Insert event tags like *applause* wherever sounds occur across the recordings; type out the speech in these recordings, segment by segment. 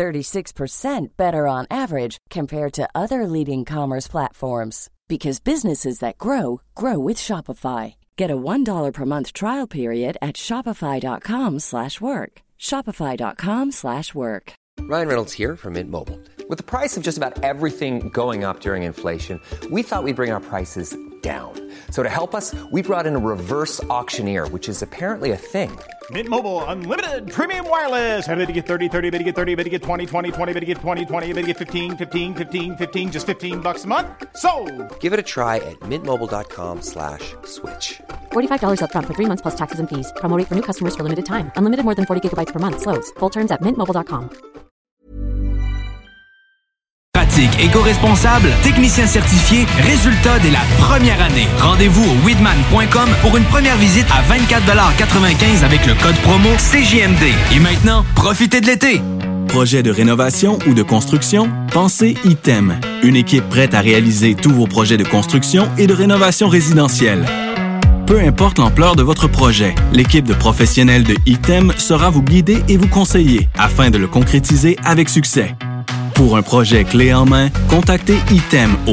36% better on average compared to other leading commerce platforms because businesses that grow grow with Shopify. Get a $1 per month trial period at shopify.com/work. shopify.com/work. Ryan Reynolds here from Mint Mobile. With the price of just about everything going up during inflation, we thought we'd bring our prices down. So to help us, we brought in a reverse auctioneer, which is apparently a thing. Mint Mobile unlimited premium wireless. Ready to get 30, 30, bit to get 30, bit to get 20, 20, 20, bit to get 20, 20, bit to get 15, 15, 15, 15 just 15 bucks a month. So, Give it a try at mintmobile.com slash switch. $45 upfront for three months plus taxes and fees. Promo rate for new customers for limited time. Unlimited more than 40 gigabytes per month. Slows. Full terms at mintmobile.com. Éco-responsable, technicien certifié, résultat dès la première année. Rendez-vous au weedman.com pour une première visite à 24,95 avec le code promo CJMD. Et maintenant, profitez de l'été. Projet de rénovation ou de construction? Pensez ITEM. Une équipe prête à réaliser tous vos projets de construction et de rénovation résidentielle. Peu importe l'ampleur de votre projet, l'équipe de professionnels de ITEM sera vous guider et vous conseiller afin de le concrétiser avec succès. Pour un projet clé en main, contactez ITEM au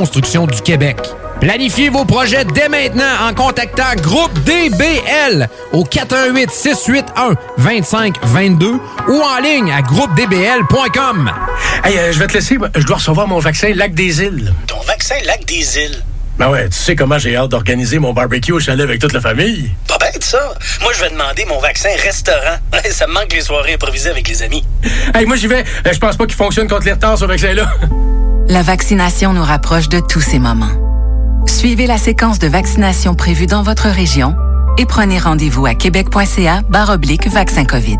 construction du Québec. Planifiez vos projets dès maintenant en contactant Groupe DBL au 418 681 2522 ou en ligne à groupedbl.com. Hey, euh, je vais te laisser. Je dois recevoir mon vaccin Lac des Îles. Ton vaccin Lac des Îles? Ben ouais, tu sais comment j'ai hâte d'organiser mon barbecue au chalet avec toute la famille. Pas bête, ça. Moi, je vais demander mon vaccin restaurant. *laughs* ça me manque les soirées improvisées avec les amis. Hey, moi, j'y vais. Euh, Je pense pas qu'il fonctionne contre les retards, ce vaccin-là. *laughs* La vaccination nous rapproche de tous ces moments. Suivez la séquence de vaccination prévue dans votre région et prenez rendez-vous à québec.ca oblique vaccin COVID.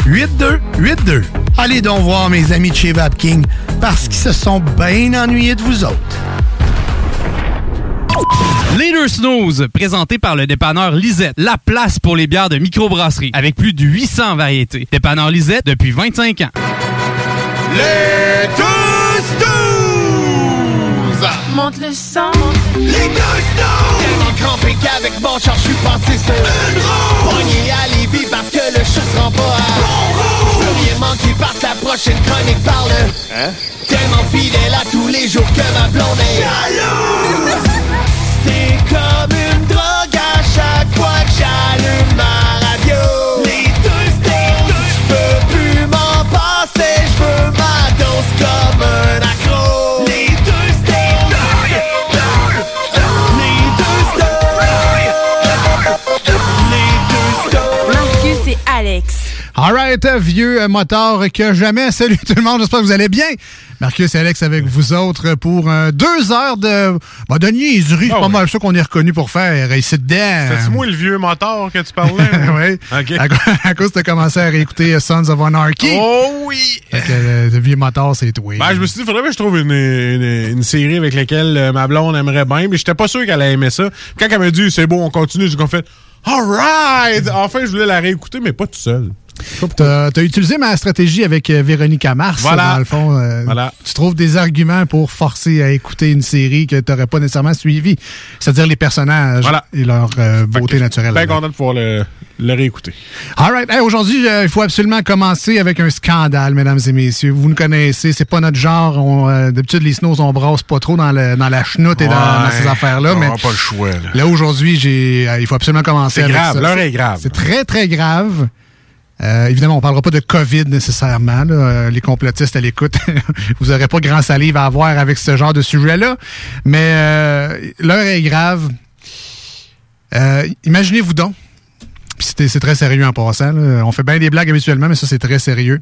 418-903-8282. Allez donc voir mes amis de chez Vapking parce qu'ils se sont bien ennuyés de vous autres. Leader Snooze, présenté par le dépanneur Lisette, la place pour les bières de microbrasserie, avec plus de 800 variétés. Dépanneur Lisette depuis 25 ans. Les snooze! Monte le sang. Les deux snooze! Tellement crampé qu'avec mon char, je suis passé sur une roue! Prochaine chronique parle Hein? Tellement fidèle à tous les jours que ma blonde est jalouse! Alright, vieux motard que jamais. Salut tout le monde, j'espère que vous allez bien. Marcus et Alex avec vous autres pour euh, deux heures de, bah, de niaiserie. C'est Ah pas oui. mal ça qu'on est reconnu pour faire ici dedans. C'est-tu moi le vieux moteur que tu parlais? *laughs* oui. OK. À, cause- à cause de commencer à réécouter Sons of Anarchy. Oh oui! Fait que, euh, le vieux moteur, c'est toi. Ben, je me suis dit, faudrait que je trouve une, une, une série avec laquelle euh, ma blonde aimerait bien, mais j'étais pas sûr qu'elle aimer ça. Quand elle m'a dit, c'est bon, on continue, j'ai fait, alright! Enfin, je voulais la réécouter, mais pas tout seul. T'as as utilisé ma stratégie avec euh, Véronique Mars. Voilà. Dans le fond, euh, Voilà. tu trouves des arguments pour forcer à écouter une série que tu n'aurais pas nécessairement suivi. C'est-à-dire les personnages Voilà. et leur euh, beauté naturelle. Bien content de pouvoir le, le réécouter. All right. Hey, Aujourd'hui, euh, il faut absolument commencer avec un scandale, mesdames et messieurs. Vous nous connaissez, c'est pas notre genre. D'habitude, les snows, on brasse pas trop dans, le- dans la chenoute et dans, ces affaires-là. Mais pas le choix, là. Là, aujourd'hui, il faut absolument commencer C'est avec grave, ça. l'heure est grave. C'est très, très grave. Euh, évidemment, on parlera pas de COVID nécessairement. là. Euh, les complotistes à l'écoute, *laughs* vous n'aurez pas grand salive à avoir avec ce genre de sujet-là. Mais euh, l'heure est grave. Euh, Imaginez-vous donc. C'est très sérieux en passant. là. On fait bien des blagues habituellement, mais ça, c'est très sérieux.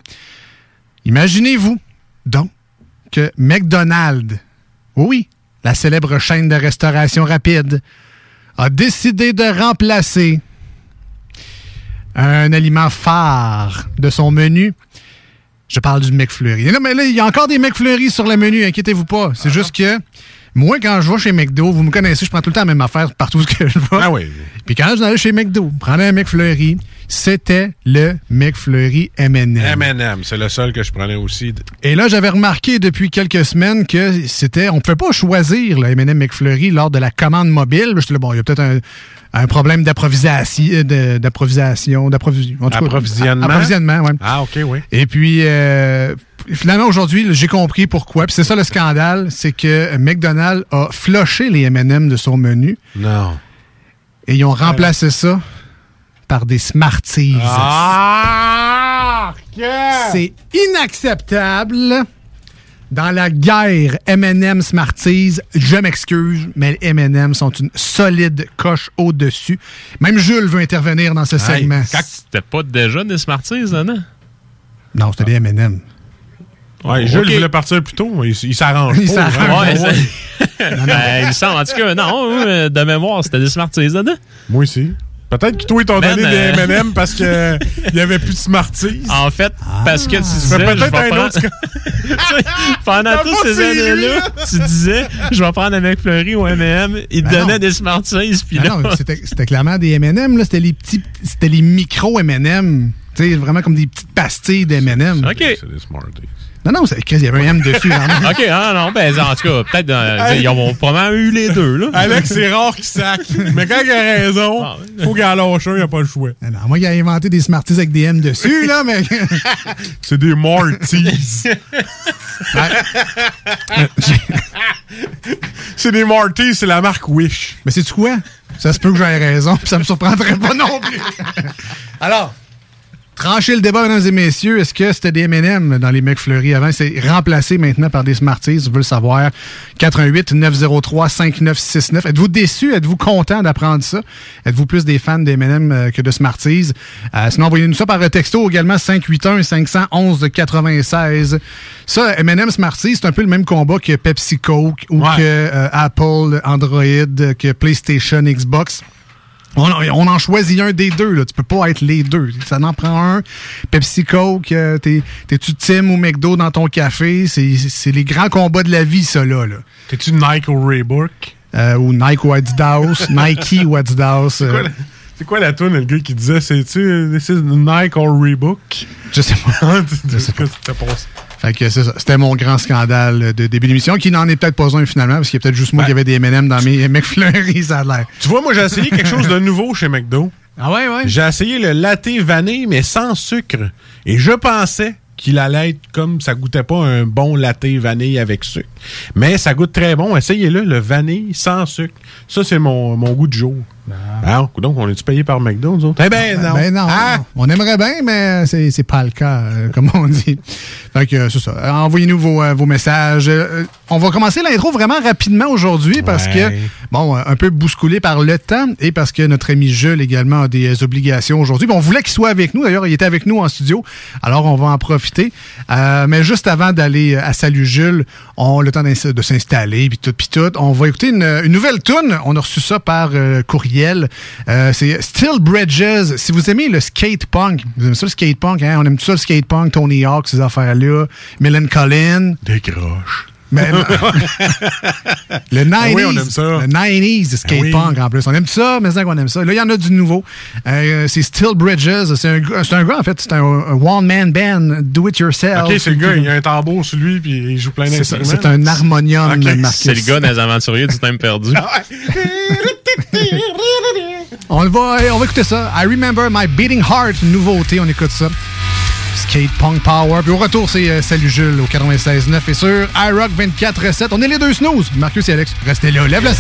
Imaginez-vous donc que McDonald's, oui, la célèbre chaîne de restauration rapide, a décidé de remplacer un aliment phare de son menu. Je parle du McFlurry. Et là, mais là, il y a encore des McFlurry sur le menu, inquiétez-vous pas. C'est juste que moi, quand je vais chez McDo, vous me connaissez, je prends tout le temps la même affaire partout *laughs* où que je vais. Ah oui. Puis quand je allais chez McDo, prendre un McFlurry, c'était le McFlurry M&M. M&M, c'est le seul que je prenais aussi. Et là, j'avais remarqué depuis quelques semaines que c'était, on pouvait pas choisir le M&M McFlurry lors de la commande mobile. J'étais là, bon, il y a peut-être un, un problème d'approvisation, de- d'approvisation, d'approvision- en tout cas, Approvisionnement? Approvisionnement, ouais. Ah, OK, oui. Et puis, euh, finalement, aujourd'hui, j'ai compris pourquoi. Puis c'est ça le scandale, c'est que McDonald's a flushé les M&M de son menu. Non. Et ils ont remplacé ça par des Smarties. Ah! C'est inacceptable. Dans la guerre M&M Smarties, je m'excuse, mais les M&M sont une solide coche au-dessus. Même Jules veut intervenir dans ce segment. C'était pas déjà des Smarties, là, non? Non, c'était des M&M. Ouais, Jules voulait partir plus tôt, mais il, il s'arrange Il s'arrange. hein. Ouais, c'est- *laughs* Ben, il me semble. En tout cas, non, de mémoire, c'était des Smarties, là, non? Moi aussi. Peut-être que toi, ils t'ont Ben, donné euh, des *laughs* M&M parce qu'il n'y avait plus de Smarties. En fait, parce que tu disais. fait je vais peut-être un prendre- autre *laughs* Pendant toutes ces années-là, là. tu disais, je vais prendre un McFlurry ou M&M. Il te Ben donnait non. des Smarties, puis Ah là. non, c'était *laughs* clairement des M&M. là. C'était les petits, c'était les micro M&M. Tu sais, vraiment comme des petites pastilles d'M&M. OK. C'est des Smarties. Non, non, c'est- Chris, il y avait un M dessus. vraiment. *laughs* OK, ah non, ben, en tout cas, peut-être, euh, ils ont probablement eu les deux, là. Alex, c'est rare qu'il sac. Mais quand il a raison, Ah, faut qu'il en lâche un, il n'y a pas le choix. Non, moi, il a inventé des Smarties avec des M dessus, là, mais. *laughs* C'est des Marties. *laughs* c'est des Marties, c'est la marque Wish. Mais c'est quoi? Ça se peut que j'aie raison, puis ça me surprendrait pas non plus. Alors, trancher le débat, mesdames et messieurs, est-ce que c'était des M&M dans les McFlurry avant? C'est remplacé maintenant par des Smarties, je veux le savoir. 88 903 5969. Êtes-vous déçus? Êtes-vous content d'apprendre ça? Êtes-vous plus des fans des M&M euh, que de Smarties? Euh, sinon, envoyez-nous ça par texto également 581 511 96. Ça, M&M Smarties, c'est un peu le même combat que Pepsi Coke ou Ouais. que euh, Apple, Android, que PlayStation, Xbox. On, on en choisit un des deux. Là. Tu peux pas être les deux. Ça en prend un. Pepsi Coke, euh, t'es- t'es-tu Tim ou McDo dans ton café? C'est c'est les grands combats de la vie, ça, là. là. T'es-tu Nike ou Reebok? Euh, ou Nike ou Adidas? *laughs* Nike ou Adidas. C'est quoi, euh, la- c'est quoi la tune, le gars qui disait, c'est-tu this is Nike or Reebok? je sais pas. *laughs* Je sais pas. Fait que c'est ça. C'était mon grand scandale de début d'émission, qui n'en est peut-être pas un finalement, parce qu'il y a peut-être juste moi qui avait des M&M dans mes McFlurry, ça a l'air. Tu vois, moi, j'ai essayé quelque chose de nouveau chez McDo. Ah ouais, ouais? J'ai essayé le latte vanille, mais sans sucre. Et je pensais qu'il allait être comme ça goûtait pas un bon latte vanille avec sucre. Mais ça goûte très bon. Essayez-le, le vanille sans sucre. Ça, c'est mon, mon goût de jour. Ah, donc, on est-tu payé par McDo, nous autres? Eh ben, non. Ben non. Ah! On aimerait bien, mais c'est c'est pas le cas, euh, comme on dit. Fait que c'est ça. Envoyez-nous vos, euh, vos messages. Euh, on va commencer l'intro vraiment rapidement aujourd'hui parce Ouais. que, bon, un peu bousculé par le temps et parce que notre ami Jules également a des obligations aujourd'hui. Bon, on voulait qu'il soit avec nous. D'ailleurs, il était avec nous en studio. Alors, on va en profiter. Euh, mais juste avant d'aller à Salut Jules, on a le temps de s'installer, puis tout, puis tout. On va écouter une, une nouvelle tune. On a reçu ça par euh, Euh, c'est Still Bridges. Si vous aimez le skate punk, vous aimez ça le skate punk, hein? On aime tout ça le skate punk, Tony Hawk, ces affaires-là. Millen Collin. Décroche. Mais- *laughs* le 90s. Ah oui, on aime ça. Le 90s de skate Ah oui. punk en plus. On aime ça, mais c'est ça qu'on aime ça. Là, il y en a du nouveau. Euh, c'est Still Bridges. C'est un, gars- c'est un gars, en fait, c'est un, un one-man band, do it yourself. Ok, c'est le gars, il a un tambour sur lui, puis il joue plein d'instruments. c'est un harmonium, Ok. Marcus. C'est le gars des aventuriers du temps perdu. On va, on va écouter ça. I Remember My Beating Heart, nouveauté, on écoute ça. Skate Punk Power. Puis au retour, c'est euh, Salut Jules au 96.9 et sur iRock 24.7. On est les deux snooze. Marcus et Alex, restez là. Lève le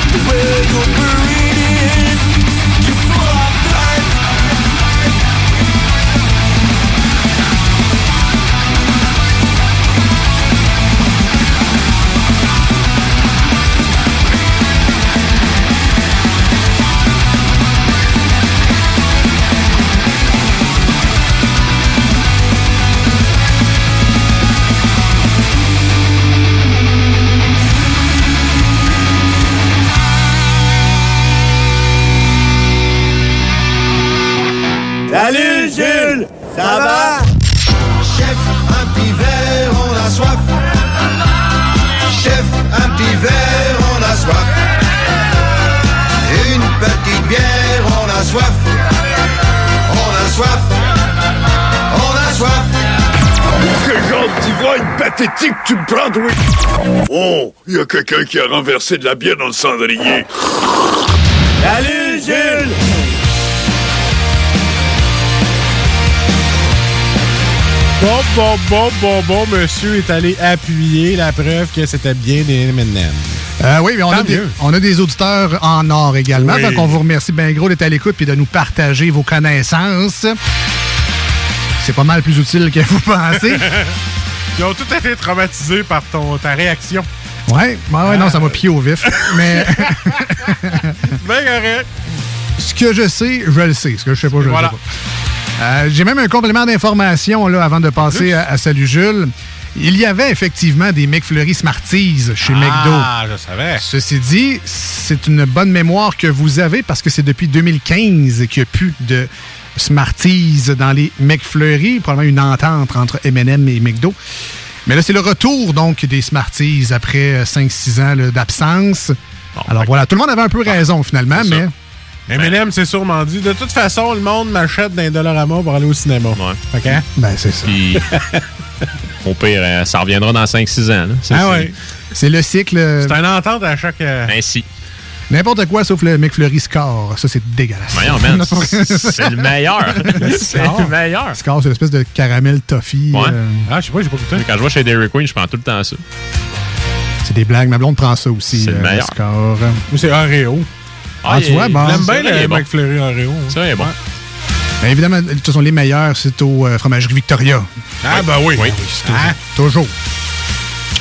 son. Salut quelqu'un qui a renversé de la bière dans le cendrier. Salut Jules Bon, bon, bon, bon, bon, monsieur est allé appuyer la preuve que c'était bien des M&M. Euh, oui, mais on a, des, on a des auditeurs en or également. Oui. Donc, on vous remercie bien gros d'être à l'écoute et de nous partager vos connaissances. C'est pas mal plus utile que vous *laughs* pensez. Ils ont tout été traumatisés par ton, ta réaction. Ouais, ouais, ouais, non, ça m'a pied au vif. Mais *laughs* Ben correct. ce que je sais, je le sais. Ce que je sais pas, je Voilà. le sais pas. Euh, J'ai même un complément d'information là, avant de passer à, à Salut Jules. Il y avait effectivement des McFlurry Smarties chez McDo. Ah, je savais. Ceci dit, c'est une bonne mémoire que vous avez parce que c'est depuis 2015 qu'il n'y a plus de Smarties dans les McFlurry. Probablement une entente entre M&M et McDo. Mais là, c'est le retour donc des Smarties après 5-6 ans là, d'absence. Alors voilà, tout le monde avait un peu raison finalement, mais... M&M, c'est sûrement dit. De toute façon, le monde m'achète d'un Dollarama pour aller au cinéma. OK? Ben, c'est ça. Puis, *laughs* au pire, euh, ça reviendra dans 5-6 ans. là. Ça, Ah c'est- ouais. C'est le cycle... euh, C'est une entente à chaque... euh, Ainsi. N'importe quoi sauf le McFlurry Score. Ça, c'est dégueulasse. Voyons, man, *laughs* c'est c'est le meilleur. *laughs* c'est le meilleur. Score, c'est l'espèce de caramel toffee. Ouais. euh, Ah, je sais pas, j'ai pas goûté. Quand je vais chez Dairy Queen, je prends tout le temps ça. c'est des blagues. Ma blonde prend ça aussi. C'est le euh, meilleur. Score. Moi, c'est Oreo. Ah, tu vois, bon. J'aime bien le bon. McFlurry Oreo. Ça, il est bon. Ben, évidemment, de toute façon, les meilleurs, c'est aux euh, fromageries Victoria. Ah, ben oui. Oui. Ah, Toujours.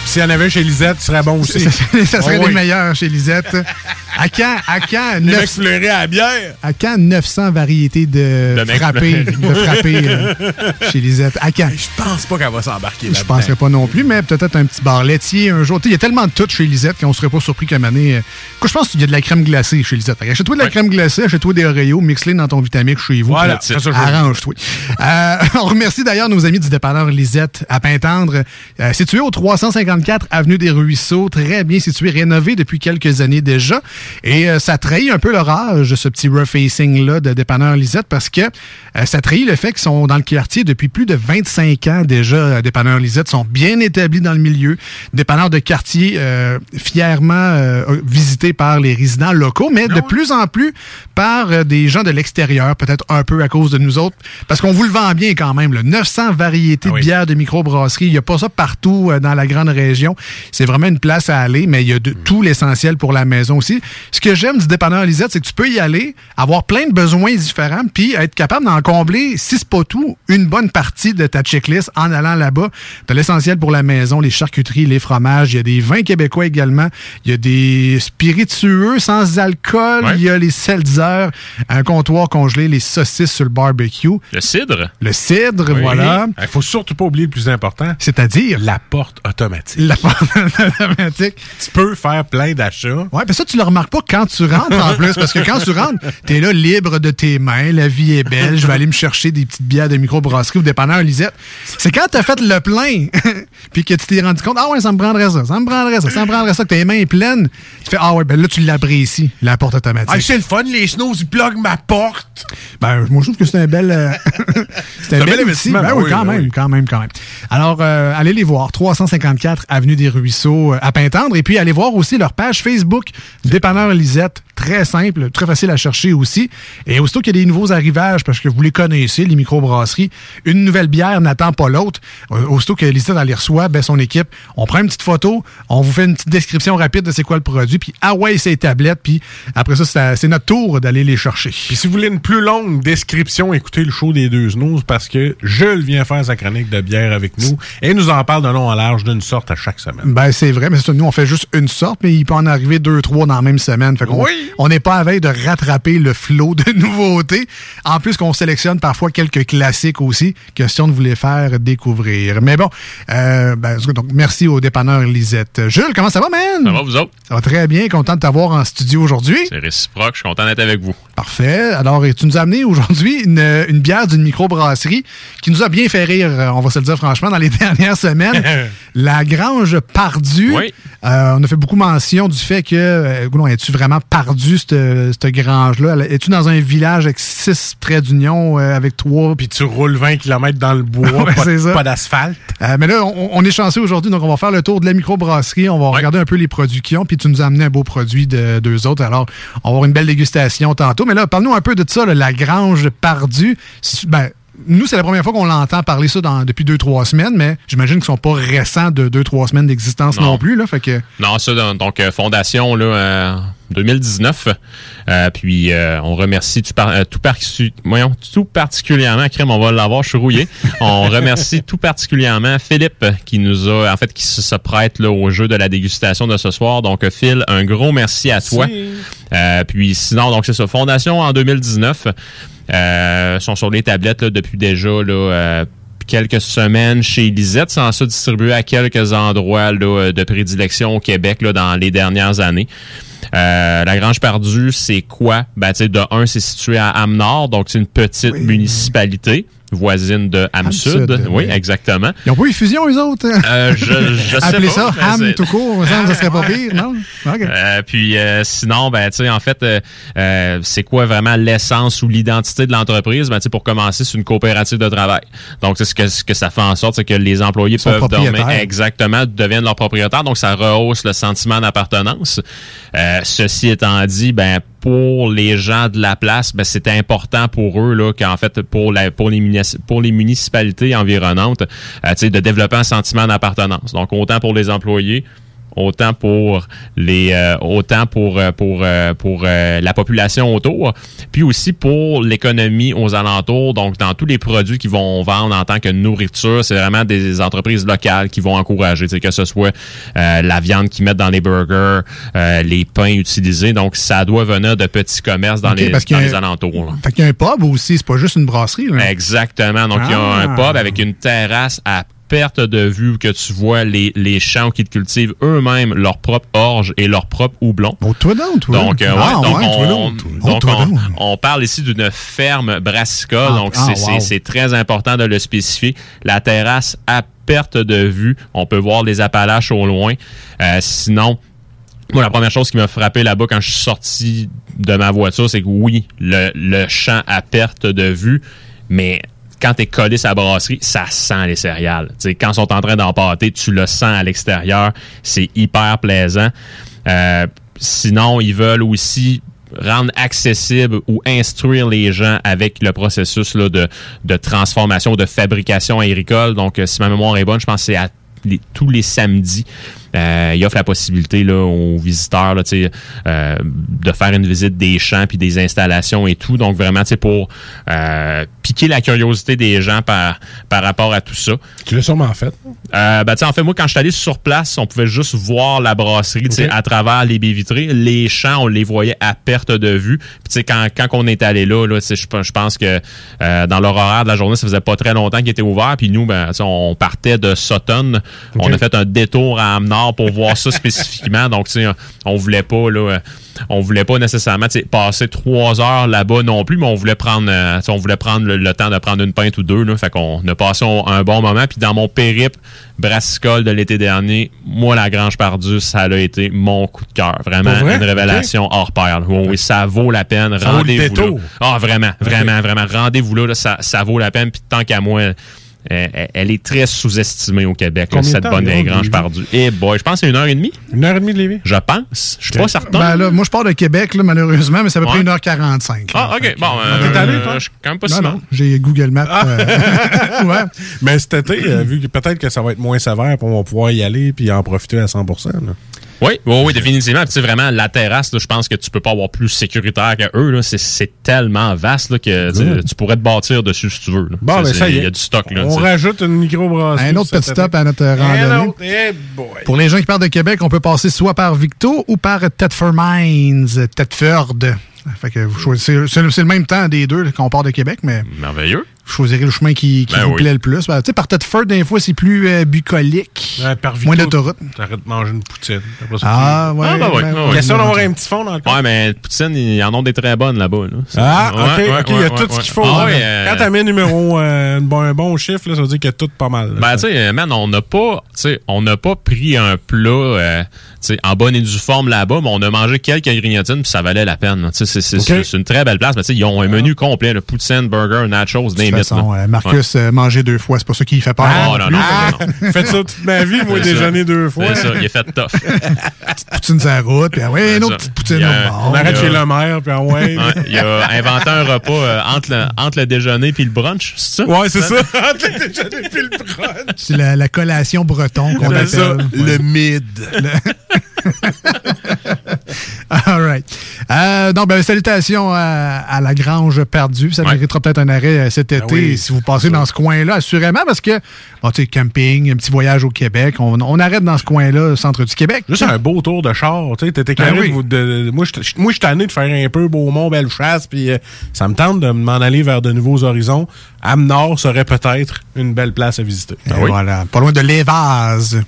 S'il y en avait chez Lisette, ce serait bon aussi. ça serait Ah les meilleurs chez Lisette. À quand, à quand, Les 900 McFlurry à la bière. à quand 900 variétés de, De frappés, de frappés euh, chez Lisette? À quand? Je pense pas qu'elle va s'embarquer Je là-dedans. penserais pas non plus, mais peut-être un petit bar laitier un jour. Tu Il y a tellement de tout chez Lisette qu'on serait pas surpris qu'à année. euh, quoi, je pense qu'il y a de la crème glacée chez Lisette. Achète-toi de la Ouais. crème glacée, achète-toi des Oreos, mixe-les dans ton Vitamix chez vous. Voilà, je. Arrange-toi. Euh, *laughs* on remercie d'ailleurs nos amis du dépanneur Lisette à Pintendre, euh, situé au 354 354 Avenue des Ruisseaux, très bien situé, rénové depuis quelques années déjà. Et euh, ça trahit un peu l'orage, ce petit refacing-là de dépanneur Lisette, parce que euh, ça trahit le fait qu'ils sont dans le quartier depuis plus de 25 ans déjà. euh, Dépanneur Lisette sont bien établis dans le milieu. Dépanneurs de quartier euh, fièrement visités par les résidents locaux, mais de plus en plus par des gens de l'extérieur, peut-être un peu à cause de nous autres, parce qu'on vous le vend bien quand même. Là. 900 variétés de bières de microbrasserie. Il n'y a pas ça partout dans la grande région. C'est vraiment une place à aller, mais il y a de, tout l'essentiel pour la maison aussi. Ce que j'aime du dépanneur Lisette, c'est que tu peux y aller, avoir plein de besoins différents, puis être capable d'en combler, si c'est pas tout, une bonne partie de ta checklist en allant là-bas. Tu as l'essentiel pour la maison, les charcuteries, les fromages. Il y a des vins québécois également. Il y a des spiritueux sans alcool. Il y a les seltzer, un comptoir congelé, les saucisses sur le barbecue. Le cidre? Le cidre, Oui. voilà. Il faut surtout pas oublier le plus important. C'est-à-dire? La porte automatique. *laughs* La porte automatique. Tu peux faire plein d'achats. Ouais, mais ça, tu le remarques pas quand tu rentres en plus, parce que quand tu rentres, t'es là libre de tes mains, la vie est belle, je vais aller me chercher des petites bières de microbrasserie ou dépanneur Lisette. C'est quand t'as fait le plein, *laughs* puis que tu t'es rendu compte, ah ouais, ça me prendrait ça, ça me prendrait ça, ça me prendrait ça, que tes mains pleines, tu fais, ah ouais, ben là, tu l'apprécies, la porte automatique. Ah, c'est le fun, les snows, ils pluguent ma porte. Ben, moi, je trouve que c'est un bel. euh, *laughs* c'est un, un bel, bel investissement, Ben oui, oui, quand même, quand même, quand même. Alors, euh, allez les voir. 354 Avenue des Ruisseaux euh, à Pintendre. Et puis, allez voir aussi leur page Facebook, Dépanneur Lisette. Très simple, très facile à chercher aussi. Et aussitôt qu'il y a des nouveaux arrivages, parce que vous les connaissez, les microbrasseries, une nouvelle bière n'attend pas l'autre. Euh, Aussitôt que elle les reçoit, ben, son équipe, on prend une petite photo, on vous fait une petite description rapide de c'est quoi le produit, puis ah ouais, c'est les tablettes, puis après ça, c'est notre tour d'aller les chercher. Puis si vous voulez une plus longue description, écoutez le show des deux snooze parce que Jules vient faire sa chronique de bière avec nous et nous en parle de long en large d'une sorte à chaque semaine. Ben, c'est vrai, mais ça, nous, on fait juste une sorte, mais il peut en arriver deux, trois dans la même semaine. Fait qu'on Oui. On n'est pas à veille de rattraper le flot de *laughs* nouveautés. En plus qu'on sélectionne parfois quelques classiques aussi, question de vous les faire découvrir. Mais bon, euh, ben, donc, merci au dépanneur Lisette. Jules, comment ça va, man? Ça va, vous autres? Ça va très bien, content de t'avoir en studio aujourd'hui. C'est réciproque, je suis content d'être avec vous. Parfait. Alors, tu nous as amené aujourd'hui une, une bière d'une microbrasserie qui nous a bien fait rire, on va se le dire franchement, dans les *laughs* dernières semaines. *laughs* la Grange Pardue. Oui. Euh, on a fait beaucoup mention du fait que, euh, es-tu vraiment pardu, cette, cette grange-là? Es-tu dans un village avec six traits d'union, euh, avec trois... Puis tu roules 20 km dans le bois, *laughs* pas, d'asphalte. Euh, mais là, on, on est chanceux aujourd'hui, donc on va faire le tour de la microbrasserie. On va regarder un peu les produits qu'ils ont, puis tu nous as amené un beau produit de deux autres. Alors, on va avoir une belle dégustation tantôt. Mais là, parle-nous un peu de ça, là, la Grange Pardue. Si- Ben, nous, c'est la première fois qu'on l'entend parler ça dans- depuis deux, trois semaines, mais j'imagine qu'ils sont pas récents de deux, trois semaines d'existence non. Non. plus. Là, fait que, Non, ça, donc, donc, euh, fondation là, euh, 2019. Euh, puis euh, on remercie tout, par- euh, tout, parcu- voyons, tout particulièrement, crème, on va l'avoir, je suis rouillé. On *laughs* remercie tout particulièrement Philippe qui nous a, en fait, qui se, se prête là, au jeu de la dégustation de ce soir. Donc Phil, un gros merci à toi. Euh, puis sinon, donc c'est ça, fondation en 2019. Euh, sont sur les tablettes là, depuis déjà là, euh, quelques semaines chez Lisette, sans ça distribué à quelques endroits là, de prédilection au Québec là, dans les dernières années. Euh, la Grange Perdue, c'est quoi? Ben, tu sais, de un, c'est situé à Ham-Nord, donc c'est une petite municipalité voisine de Ham-Sud. Ham-Sud, oui, oui. exactement. ils ont pas eu fusion, eux autres? Euh, je, je *laughs* sais Appelez pas, ça Ham tout court, ça, ça serait pas pire, non? *laughs* OK. Euh, puis euh, sinon, ben, tu sais, en fait, euh, c'est quoi vraiment l'essence ou l'identité de l'entreprise? Ben, tu sais, pour commencer, c'est une coopérative de travail. Donc, c'est ce que, ce que ça fait en sorte, c'est que les employés peuvent dormir exactement, deviennent leurs propriétaires. Donc, ça rehausse le sentiment d'appartenance. Euh, ceci étant dit, ben, pour les gens de la place, ben, c'est important pour eux là qu'en fait pour les municipalités environnantes, euh, de développer un sentiment d'appartenance. Donc autant pour les employés, autant pour les euh, autant pour euh, pour euh, pour euh, la population autour, puis aussi pour l'économie aux alentours. Donc dans tous les produits qu'ils vont vendre en tant que nourriture, c'est vraiment des entreprises locales qui vont encourager, que ce soit euh, la viande qu'ils mettent dans les burgers, les pains utilisés. Donc ça doit venir de petits commerces dans les parce dans alentours. là. Fait qu'il y a un pub aussi, c'est pas juste une brasserie. là. Exactement. Donc, il y a Ah. un pub avec une terrasse à perte de vue que tu vois les, les champs qui cultivent eux-mêmes leur propre orge et leur propre houblon. Oh, toi donc, toi. Donc, euh, ouais, donc, ouais, on, donc, donc on, parle ici d'une ferme brassicole. Ah, donc, ah, c'est- c'est wow. c'est très important de le spécifier. La terrasse à perte de vue. On peut voir les Appalaches au loin. Euh, sinon, moi, la première chose qui m'a frappé là-bas quand je suis sorti de ma voiture, c'est que oui, le, le champ à perte de vue, mais quand tu es collé la brasserie, ça sent les céréales. Tu sais, quand ils sont en train d'empâter, tu le sens à l'extérieur. C'est hyper plaisant. Euh, sinon, ils veulent aussi rendre accessible ou instruire les gens avec le processus là, de, de transformation, de fabrication agricole. Donc, euh, si ma mémoire est bonne, je pense que c'est à tous les samedis. Euh, il offre la possibilité là, aux visiteurs là, euh, de faire une visite des champs puis des installations et tout. Donc vraiment, sais, pour euh, piquer la curiosité des gens par, par rapport à tout ça. Tu l'as sûrement fait. Euh, ben, en fait, moi, quand je suis allé sur place, on pouvait juste voir la brasserie à travers les baies vitrées. Les champs, on les voyait à perte de vue. Puis, quand, quand on est allé là, là je pense que dans leur horaire de la journée, ça faisait pas très longtemps qu'il était ouvert. Puis nous, ben, on partait de Sutton. On a fait un détour à Amnor pour voir ça spécifiquement. Donc, tu sais, on voulait pas, là, euh, on voulait pas nécessairement passer trois heures là-bas non plus, mais on voulait prendre, euh, on voulait prendre le, le temps de prendre une pinte ou deux. Là, fait qu'on a passé un, un bon moment. Puis dans mon périple brassicole de l'été dernier, moi, la Grange Pardue, ça a été mon coup de cœur. Vraiment vrai? une révélation hors pair. Oui, oui, ça vaut la peine. Rendez-vous là. Ah, vraiment, vraiment, vraiment. Rendez-vous là, là, ça, ça vaut la peine. Puis tant qu'à moi, elle, elle est très sous-estimée au Québec, là, cette bonne Lévis? Pardue? Et boy, je pense que c'est une heure et demie. Une heure et demie de Lévis? Je pense. Je suis pas certain. Ben là, moi, je pars de Québec, là, malheureusement, mais ça à peu près Ouais. 1h45. Ah, ok. Bon, t'es allé, toi? je suis quand même pas Non, si mal. non, j'ai Google Maps. Ah. euh, *laughs* ouais. Mais cet été, euh, vu que peut-être que ça va être moins sévère, on va pouvoir y aller puis en profiter à 100 là. Oui, oui, oui, définitivement. Puis, tu sais, vraiment, la terrasse, là, je pense que tu peux pas avoir plus sécuritaire que eux. là. C'est- C'est tellement vaste là, que tu pourrais te bâtir dessus si tu veux. là. Bon, ben ça y est. Il y a du stock. Là, On rajoute une microbrasserie. Un autre petit stop à notre Un randonnée. autre. Eh. Pour les gens qui partent de Québec, on peut passer soit par Victo ou par Thetford Mines, Thetford. Fait que vous choisissez, c'est le c'est le même temps des deux qu'on part de Québec, mais Merveilleux. Choisirez le chemin qui, qui Ben vous oui. plaît le plus. Ben, tu sais, par Thetford, des fois, c'est plus euh, bucolique. Ouais, par moins Vito, d'autoroute. T'arrêtes de manger une poutine. Ah, ouais. Ah, ben oui, ben, ben ouais. oui. Question d'avoir un petit fond dans le Ouais, mais Poutine, ils en ont des très bonnes là-bas. là. Ah, Ouais, ok, ouais, ok, il y a ouais, tout ouais, ce qu'il faut. Ah, hein. ouais, euh, Quand t'as mis un numéro, euh, un, bon, un bon chiffre, là, ça veut dire qu'il y a tout pas mal. là. Ben, tu sais, man, on n'a pas, tu sais, on n'a pas pris un plat, euh, tu sais, en bonne et due forme là-bas, mais on a mangé quelques grignotines, puis ça valait la peine. là. Tu sais, c'est- une très belle place, mais tu sais, ils ont un menu complet, le poutine, burger, nachos, De des. Façon, euh, Marcus euh, manger deux fois, c'est pas ça qui fait peur. Ah, non, non, non, non. Faites ça toute ma vie, moi, déjeuner deux fois. C'est ça, il est fait tough. *laughs* Poutine sur la route, puis ah ouais, une autre petite poutine Il y a- au bord. On arrête a- chez le maire, puis ah ouais. Ouais, il a inventé un repas euh, entre, le, entre le déjeuner puis le brunch, c'est ça? Ouais, c'est ça. *laughs* Entre le déjeuner puis le brunch. C'est la, la collation breton qu'on appelle. ça, Ouais. le mid. *laughs* *laughs* All right. Euh, donc, ben, salutations à, à la Grange perdue. Ça Ouais. méritera peut-être un arrêt euh, cet été Ben oui, si vous passez dans ce coin-là, assurément, parce que, bon, tu sais, camping, un petit voyage au Québec, on, on arrête dans ce coin-là, centre du Québec. Juste un beau tour de char, tu sais, t'étais Ben oui. de moi, je suis tanné de faire un peu Beaumont, Bellechasse, puis euh, ça me tente de m'en aller vers de nouveaux horizons. Amenor serait peut-être une belle place à visiter. Et Voilà. Pas loin de l'Évase.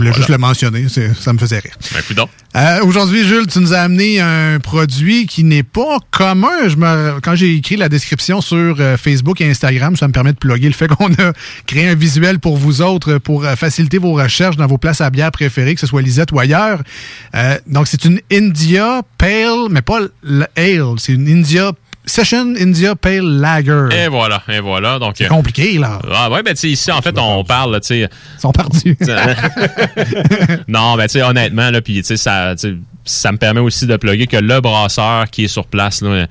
Je voulais Voilà. juste le mentionner, ça me faisait rire. Ben. Euh, Aujourd'hui, Jules, tu nous as amené un produit qui n'est pas commun. Je me, quand j'ai écrit la description sur euh, Facebook et Instagram, ça me permet de plugger le fait *laughs* qu'on a créé un visuel pour vous autres pour euh, faciliter vos recherches dans vos places à bière préférées, que ce soit Lisette ou ailleurs. Donc, c'est une India Pale, mais pas l- Ale, c'est une India Session India Pale Lager. Et voilà, et voilà. Donc, C'est compliqué, là. Ah ouais, ben tu sais, ici, en fait, on parle, tu sais... Ils sont perdus. *laughs* *laughs* non, ben tu sais, honnêtement, là, puis tu sais, ça, ça me permet aussi de plugger que le brasseur qui est sur place, là,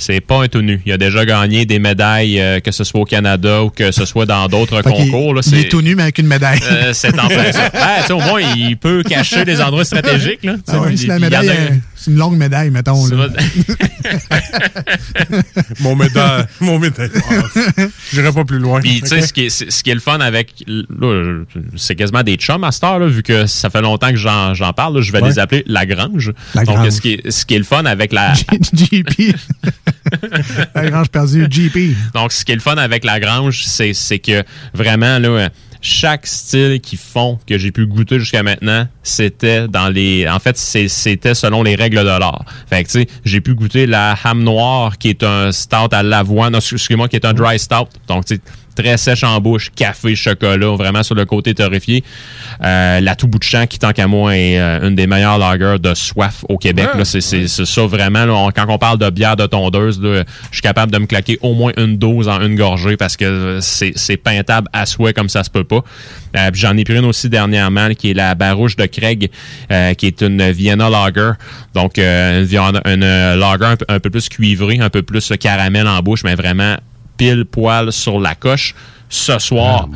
c'est pas un tout nu. Il a déjà gagné des médailles, euh, que ce soit au Canada ou que ce soit dans d'autres concours. Là, il c'est est tout nu, mais avec une médaille. euh, c'est en plein ça. *laughs* Ben, au moins, il peut cacher des endroits stratégiques. Là, Ah ouais, puis- si la médaille, euh, c'est une longue médaille, mettons. Là. *laughs* Mon médaille. mon médaille. Ah, J'irai pas plus loin. Puis, tu sais, ce, qui est, ce qui est le fun avec. là, c'est quasiment des chums à cette heure, là, vu que ça fait longtemps que j'en, j'en parle. là, je vais Ouais. les appeler Lagrange. La Donc, Grange. ce qui, est, ce qui est le fun avec la. *laughs* GP. *laughs* La Grange perdue, GP. Donc, ce qui est le fun avec la grange, c'est, que vraiment, là, chaque style qu'ils font que j'ai pu goûter jusqu'à maintenant, c'était dans les. En fait, c'était selon les règles de l'art. Fait que tu sais, j'ai pu goûter la ham noire qui est un stout à l'avoine, excusez-moi, qui est un dry stout. Donc tu sais, très sèche en bouche, café, chocolat, vraiment sur le côté torréfié. Euh, la tout bout de champ qui, tant qu'à moi, est euh, une des meilleures lagers de soif au Québec. Ouais, c'est, ça vraiment. là, on- quand on parle de bière de tondeuse, là, je suis capable de me claquer au moins une dose en une gorgée parce que euh, c'est, peintable à souhait comme ça se peut pas. Euh, j'en ai pris une aussi dernièrement là, qui est la Barouche de Craig, euh, qui est une Vienna Lager. Donc euh, une, Vienna- une, lager un, peu- un peu plus cuivrée, un peu plus caramel en bouche, mais vraiment pile poil sur la coche. Ce soir,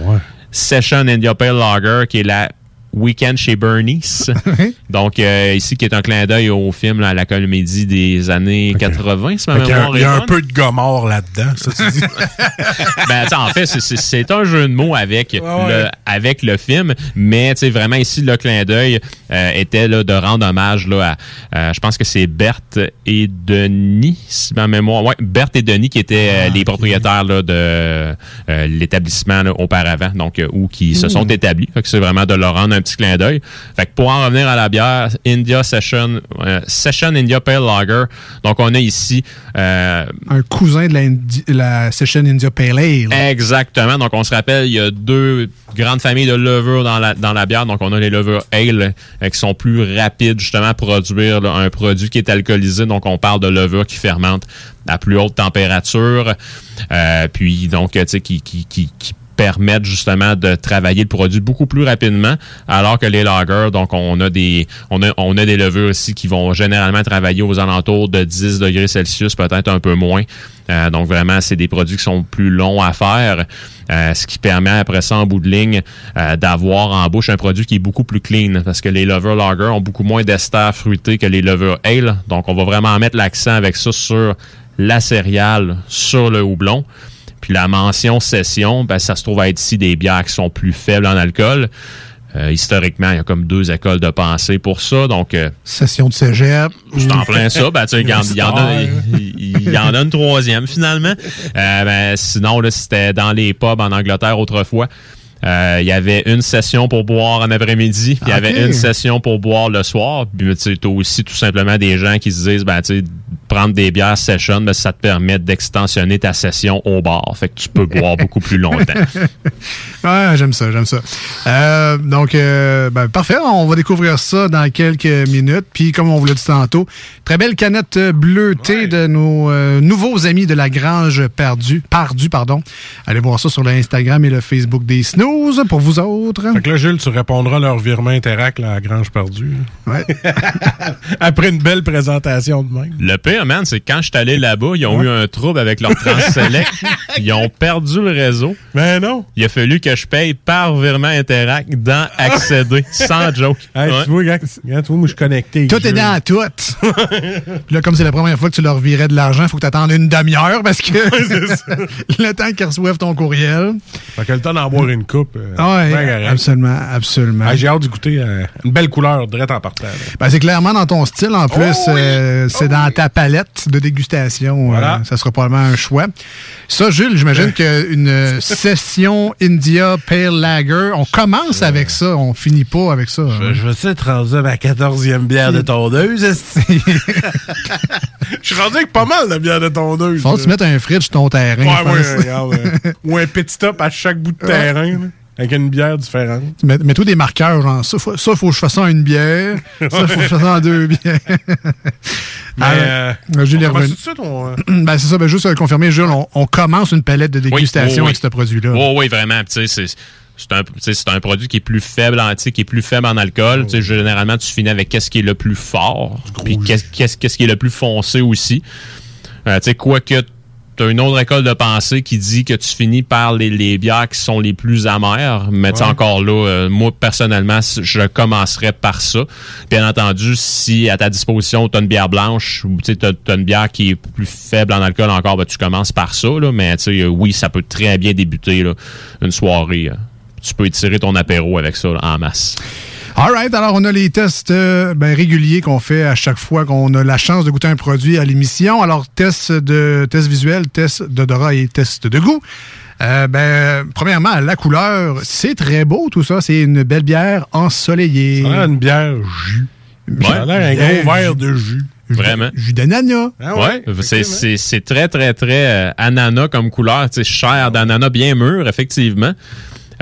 Session India Pale Lager, qui est la Weekend chez Bernice. *laughs* Donc, euh, ici, qui est un clin d'œil au film là, à la comédie des années 80, si ma Fait qu'il y a- mémoire il y a un bonne. peu de gomorre là-dedans, ça tu dis. *laughs* ben, en fait, c'est- un jeu de mots avec, ouais. le, avec le film, mais tu sais, vraiment ici, le clin d'œil euh, était là, de rendre hommage là, à, euh, je pense que c'est Berthe et Denis, si ma mémoire, ouais, Berthe et Denis qui étaient Ah, euh, les propriétaires là, de euh, l'établissement auparavant, donc euh, où qui se Hmm. Mm. sont établis. Fait que c'est vraiment de leur rendre un petit clin d'œil. Fait que pour en revenir à la bière, India Session, euh, Session India Pale Lager. Donc on a ici euh, Un cousin de la, Indi- la Session India Pale Ale. Exactement. Donc, on se rappelle, il y a deux grandes familles de levures dans la, dans la bière. Donc, on a les levures ale euh, qui sont plus rapides, justement, à produire là, un produit qui est alcoolisé. Donc, on parle de levures qui fermentent à plus haute température. Puis, donc, tu sais, qui, qui, qui, qui permettent justement de travailler le produit beaucoup plus rapidement, alors que les lagers, donc on a des on a, on a des levures ici qui vont généralement travailler aux alentours de 10 degrés Celsius, peut-être un peu moins. Euh, donc vraiment, c'est des produits qui sont plus longs à faire, euh, ce qui permet après ça, en bout de ligne, euh, d'avoir en bouche un produit qui est beaucoup plus clean, parce que les Lover Lager ont beaucoup moins d'ester fruité que les Lover Ale. Donc on va vraiment mettre l'accent avec ça sur la céréale, sur le houblon. Puis la mention session, ben, ça se trouve à être ici des bières qui sont plus faibles en alcool. Euh, historiquement, il y a comme deux écoles de pensée pour ça. Donc, euh, Session de cégep. c'est en plein ça. Ben, tu sais, il y, y il y en a une troisième finalement. Euh, ben, sinon, là, c'était dans les pubs en Angleterre autrefois. Euh, Il y avait une session pour boire en après-midi, puis il y Ok. avait une session pour boire le soir. Puis tu aussi tout simplement des gens qui se disent, ben, tu sais, prendre des bières session, ben, ça te permet d'extensionner ta session au bar. Fait que tu peux boire beaucoup plus longtemps. *laughs* Ouais, j'aime ça, j'aime ça. Euh, donc, euh, ben, parfait. On va découvrir ça dans quelques minutes. Puis, comme on vous l'a dit tantôt, très belle canette bleutée de nos euh, nouveaux amis de la Grange Perdue. Pardue, pardon. Allez voir ça sur l'Instagram et le Facebook des Snooze pour vous autres. Fait que là, Jules, tu répondras à leur virement Interac à Grange Perdue. Ouais. *laughs* Après une belle présentation de même. Le pire, man, c'est que quand je suis allé là-bas, ils ont eu un trouble avec leur Transselect. *laughs* ils ont perdu le réseau. Mais non. Il a fallu que je paye par virement Interac dans accéder, *laughs* sans joke. Hey, Ouais. Tu vois, gars, gars, tu vois, moi, je suis connecté. Tout est dans tout. Puis *laughs* là, comme c'est la première fois que tu leur virais de l'argent, il faut que tu attendes une demi-heure parce que le temps qu'ils reçoivent ton courriel. Fait que le temps d'en boire une coupe. euh, Ah ouais, ben absolument, absolument. Ah, J'ai hâte d'écouter euh, une belle couleur, direct en partant. Ben, c'est clairement dans ton style. En plus, Oh euh, c'est dans ta palette de dégustation. Voilà. Euh, ça sera probablement un choix. Ça, Jules, j'imagine qu'une *laughs* session India Pale Lager, on commence avec ça, on finit pas avec ça. hein. Je vais être rendu à ma 14e bière de tondeuse. *laughs* Je suis rendu avec pas mal de bière de tondeuse. Faut que tu mettes un fridge sur ton terrain. Ouais, je ouais, regarde, euh, *laughs* Ou un petit stop à chaque bout de terrain, là, avec une bière différente. Mets- Mets-toi des marqueurs, genre ça, faut, ça, faut que je fasse ça en une bière. Ça, faut que je fasse ça en deux bières. Mais, Ah, euh. Jules on tout de suite, on, euh, Ben, c'est ça, ben, juste euh, confirmer, Jules, on, on commence une palette de dégustation Oui, oui, avec ce produit-là. Oui, oui, vraiment. C'est c'est un, c'est un produit qui est plus faible en qui est plus faible en alcool. Sais, Généralement, tu finis avec qu'est-ce qui est le plus fort, puis qu'est-ce qui est le plus foncé aussi. Euh, quoique tu as une autre école de pensée qui dit que tu finis par les, les bières qui sont les plus amères. Mais Ouais. encore là, euh, moi, personnellement, je commencerais par ça. Bien entendu, si à ta disposition, tu as une bière blanche ou tu as, une bière qui est plus faible en alcool encore, ben, tu commences par ça. Là, mais tu sais, euh, oui, ça peut très bien débuter là, une soirée. euh. Tu peux étirer ton apéro avec ça là, en masse. All right, alors on a les tests euh, ben, réguliers qu'on fait à chaque fois qu'on a la chance de goûter un produit à l'émission. Alors, test de test visuel, test d'odorat et test de goût. Euh, ben, premièrement, la couleur, c'est très beau tout ça. C'est une belle bière ensoleillée. Ça a une bière jus. Ça a l'air un gros verre de jus. Vraiment. Jus d'ananas. Ah ouais, c'est- c'est c'est très, très, très euh, ananas comme couleur. Tu sais, chair d'ananas bien mûr, effectivement.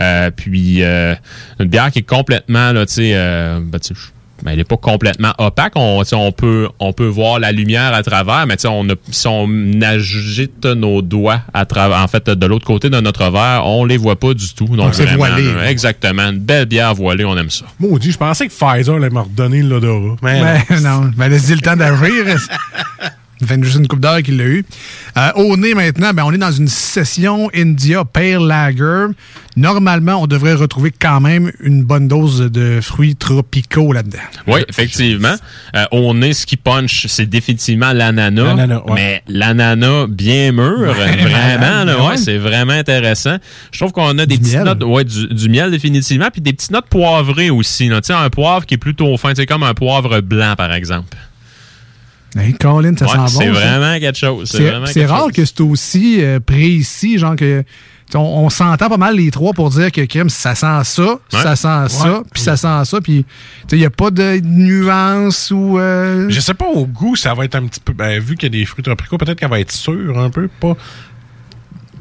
Euh, puis, euh, une bière qui est complètement, là, tu sais, euh, ben, tu sais, ben, elle n'est pas complètement opaque. On, tu sais, on, peut, on peut voir la lumière à travers, mais tu sais, on a- si on agite nos doigts à travers, en fait, de l'autre côté de notre verre, on les voit pas du tout. Donc, c'est voilé. là, exactement. Une belle bière voilée, on aime ça. Maudit, je pensais que Pfizer allait me redonner l'odorat. Mais Ouais, non, *laughs* ben laisse-y le temps d'agir. *laughs* Ça fait juste une coupe d'heure qu'il l'a eu. Euh, au nez maintenant, ben, on est dans une session India Pale Lager. Normalement, on devrait retrouver quand même une bonne dose de fruits tropicaux là-dedans. Oui, effectivement. Euh, au nez, ce qui punch, c'est définitivement l'ananas. L'ananas, ouais. Mais l'ananas bien mûr, Ouais, vraiment, là, ouais. c'est vraiment intéressant. Je trouve qu'on a des petites miel. notes, ouais, du, du miel définitivement, puis des petites notes poivrées aussi. là. Un poivre qui est plutôt fin, c'est comme un poivre blanc, par exemple. Hey, Colin, ça Ouais, sent bon. c'est ça. vraiment quelque chose. C'est rare chose. que c'est aussi euh, précis, genre que. On, on s'entend pas mal les trois pour dire que crème, ça sent ça, ça sent ça, Ouais. puis ça sent ça, puis il n'y a pas de nuance ou. euh, Je sais pas au goût, ça va être un petit peu. Ben, vu qu'il y a des fruits tropicaux, peut-être qu'elle va être sûre un peu. Pas.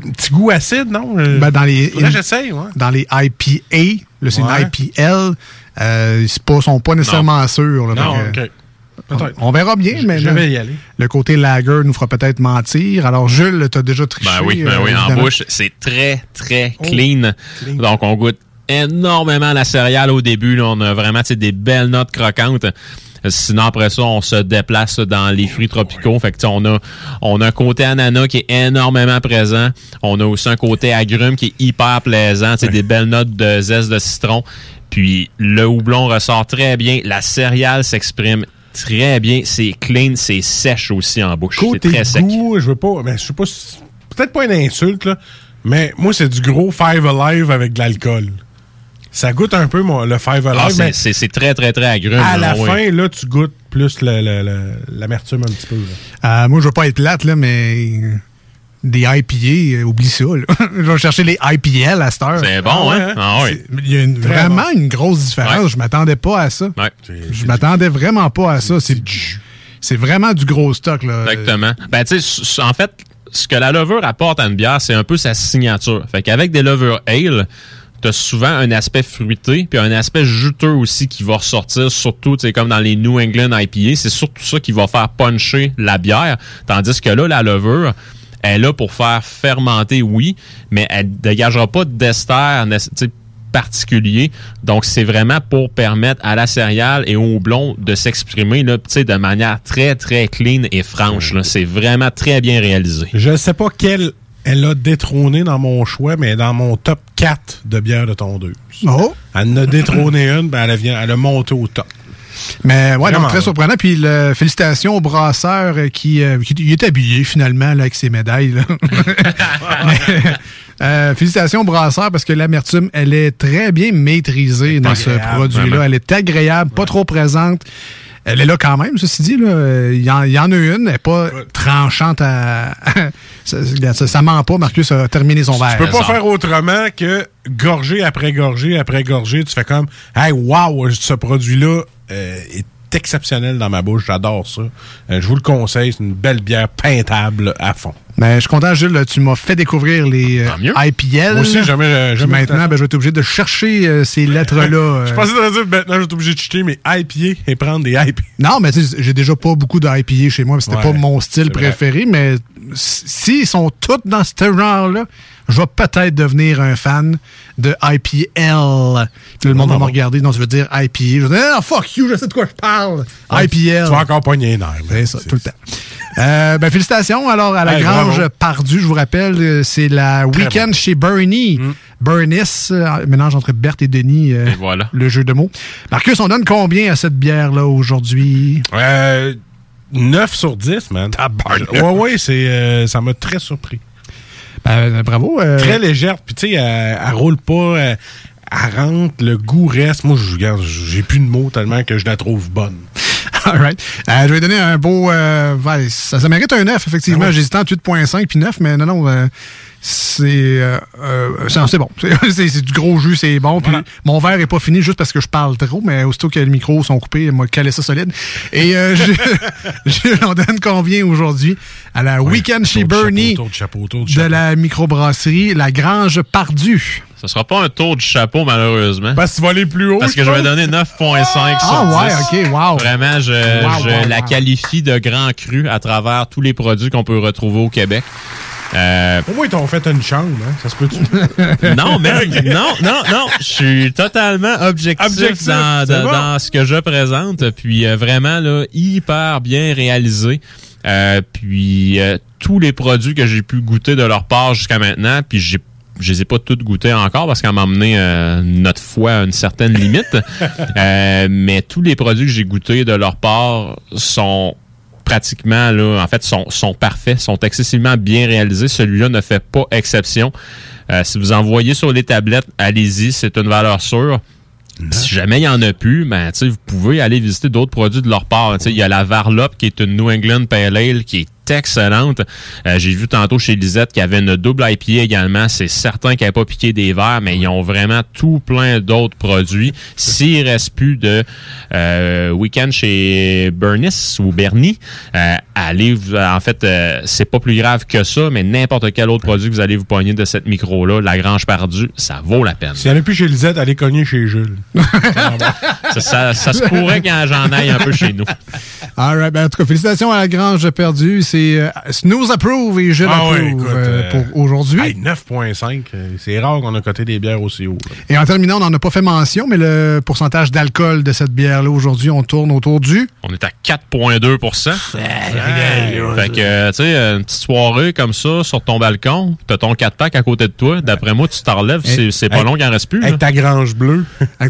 Un petit goût acide, non? Euh, Ben, dans les, Là, j'essaye, ouais. dans les IPA, là, c'est Ouais. une IPL, euh, ils ne sont pas nécessairement sûrs. là, Non, ok. Peut-être. On verra bien, mais je vais y aller. le côté lager nous fera peut-être mentir. Alors, Jules, tu as déjà triché. Ben oui, ben euh, oui, en bouche, c'est très, très Oh, clean. Donc, on goûte énormément la céréale au début. là. On a vraiment tu sais, des belles notes croquantes. Sinon, après ça, on se déplace dans les fruits tropicaux. Fait que, on a, on a un côté ananas qui est énormément présent. On a aussi un côté agrume qui est hyper plaisant. Tu sais, des belles notes de zeste de citron. Puis, le houblon ressort très bien. La céréale s'exprime très bien. C'est clean, c'est sèche aussi en bouche. C'est Côté très sec. goût, je veux pas. Ben, je sais pas. Peut-être pas une insulte, là. Mais moi, c'est du gros Five Alive avec de l'alcool. Ça goûte un peu moi, le Five Alive. Ah, c'est- mais c'est très, très, très agrume. à là, la oui. fin, là, tu goûtes plus l'amertume un petit peu. là. Euh, moi, je veux pas être plate, là, mais des IPA, euh, oublie ça. là. *laughs* je vais chercher les IPL à cette heure. C'est bon, hein? Ah oui. Il y a une- vraiment une grosse différence. Je m'attendais pas à ça. Je m'attendais vraiment pas à ça. C'est c'est vraiment du gros stock. Là. Exactement. Ben, tu sais, en fait, ce que la levure apporte à une bière, c'est un peu sa signature. Fait qu'avec des levures ale, t'as souvent un aspect fruité, puis un aspect juteux aussi qui va ressortir, surtout, tu sais, comme dans les New England IPA. C'est surtout ça qui va faire puncher la bière. Tandis que là, la levure, elle est là pour faire fermenter, oui, mais elle dégagera pas d'ester, particulier. Donc, c'est vraiment pour permettre à la céréale et au houblon de s'exprimer là, tu sais, de manière très, très clean et franche. là. C'est vraiment très bien réalisé. Je sais pas quelle elle a détrôné dans mon choix, mais dans mon top 4 de bières de tondeuse. Oh! Elle en a détrôné une, ben elle, vient, elle a monté au top. Mais ouais, donc très surprenant. Puis le, félicitations au brasseur euh, qui, euh, qui il est habillé finalement là, avec ses médailles. là. *laughs* Mais, euh, félicitations au brasseur parce que l'amertume, elle est très bien maîtrisée dans ce produit-là. Elle est agréable, pas trop présente. Elle est là quand même, ceci dit. là. Euh, Il y, en, il y en a une, elle n'est pas tranchante à. ça, ça, ça ment pas, Marcus a terminé son verre. Tu peux pas faire autrement que gorgée après gorgée après gorgée. Tu fais comme, hey, wow, ce produit-là est exceptionnel dans ma bouche. J'adore ça. Euh, je vous le conseille. C'est une belle bière peintable à fond. Mais je suis content, Jules, là, tu m'as fait découvrir les euh, IPL. Moi aussi, jamais- euh, jamais Maintenant, ben, je vais être obligé de chercher euh, ces lettres-là. *laughs* euh. Je pensais te dire, maintenant, je suis obligé de cheater mes IPA et prendre des IPA. Non, mais tu sais, j'ai déjà pas beaucoup d'IPA chez moi. C'était Ouais, pas mon style vrai. préféré, mais s'ils sont tous dans ce genre-là, je vais peut-être devenir un fan de IPL. Puis le monde va me regarder. Non, tu veux dire IPA. Je vais dire, ah, fuck you, je sais de quoi je parle. Ouais, IPL. Tu vas encore pogner les nerfs. C'est ça, tout le temps. Euh, ben, félicitations alors à la Hey, Grange bravo. Pardue, je vous rappelle, euh, c'est la week-end bon. chez Bernie. Bernice, euh, mélange entre Berthe et Denis, euh, Et voilà. le jeu de mots. Marcus, on donne combien à cette bière-là aujourd'hui? Euh, 9 sur 10, man. Ouais, ouais, c'est, euh, ça m'a très surpris. Ben, bravo. Très légère. Puis, tu sais, elle, elle roule pas. Elle, elle rentre, le goût reste. Moi, je j'ai plus de mots tellement que je la trouve bonne. *laughs* All right. Euh, je vais donner un beau. euh, ça, ça mérite un 9, effectivement. Ah ouais. J'hésitais entre 8.5 puis 9, mais non, non. Euh, c'est euh, euh, c'est bon. *laughs* C'est du gros jus, c'est bon. Puis mon verre est pas fini juste parce que je parle trop, mais aussitôt que les micros sont coupés, il m'a calé ça solide. Et euh, *laughs* je, donne combien aujourd'hui? À la Weekend chez Bernie de chapeau, tour de de la microbrasserie La Grange Pardue. Ce sera pas un tour du chapeau, malheureusement. Parce que tu vas aller plus haut. Parce que je vais donner 9.5 sur Ah ouais, 10. ok, wow. Vraiment, je, Wow, je wow, la wow. qualifie de grand cru à travers tous les produits qu'on peut retrouver au Québec. Euh, Au moins, ils t'ont fait une chambre, hein? Ça se peut-tu? *laughs* non, mais *laughs* non, non, non. Je suis totalement objectif, Objectif, dans, dans- bon. dans ce que je présente. Puis euh, vraiment, là, hyper bien réalisé. Euh, puis euh, tous les produits que j'ai pu goûter de leur part jusqu'à maintenant, puis j'ai je les ai pas toutes goûtés encore parce qu'elle m'a amené euh, notre foi à une certaine limite. *laughs* Euh, mais tous les produits que j'ai goûtés de leur part sont pratiquement là, en fait, sont, sont parfaits, sont excessivement bien réalisés. Celui-là ne fait pas exception. Euh, si vous en voyez sur les tablettes, allez-y, c'est une valeur sûre. Si jamais il y en a plus, ben, tu sais, vous pouvez aller visiter d'autres produits de leur part. Tu sais, Il y a la Varlop qui est une New England Pale Ale qui est excellente. Euh, J'ai vu tantôt chez Lisette qu'il y avait une double IPA également. C'est certain qu'elle n'a pas piqué des verres, mais ils ont vraiment tout plein d'autres produits. S'il reste plus de euh, week-end chez Bernice ou Bernie, euh, allez, vous- en fait, euh, c'est pas plus grave que ça, mais n'importe quel autre produit que vous allez vous pogner de cette micro-là, la Grange Perdue, ça vaut la peine. N'y en a plus chez Lisette, allez cogner chez Jules. *laughs* ça, ça- ça se pourrait quand j'en aille un peu chez nous. All right, ben, en tout cas, félicitations à la Grange Perdue. C'est euh, Snooze Approve et je Ah l'approve euh, euh, pour aujourd'hui. Hey, 9.5, euh, c'est rare qu'on a coté des bières aussi haut. là. Et en terminant, on n'en a pas fait mention, mais le pourcentage d'alcool de cette bière-là aujourd'hui, on tourne autour du. On est à 4,2% Fait que, tu sais, une petite soirée comme ça sur ton balcon, t'as ton 4 pack à côté de toi. D'après moi, tu t'en relèves, c'est pas Hey, long qu'il en reste plus. là. Avec ta grange bleue. *laughs* *laughs*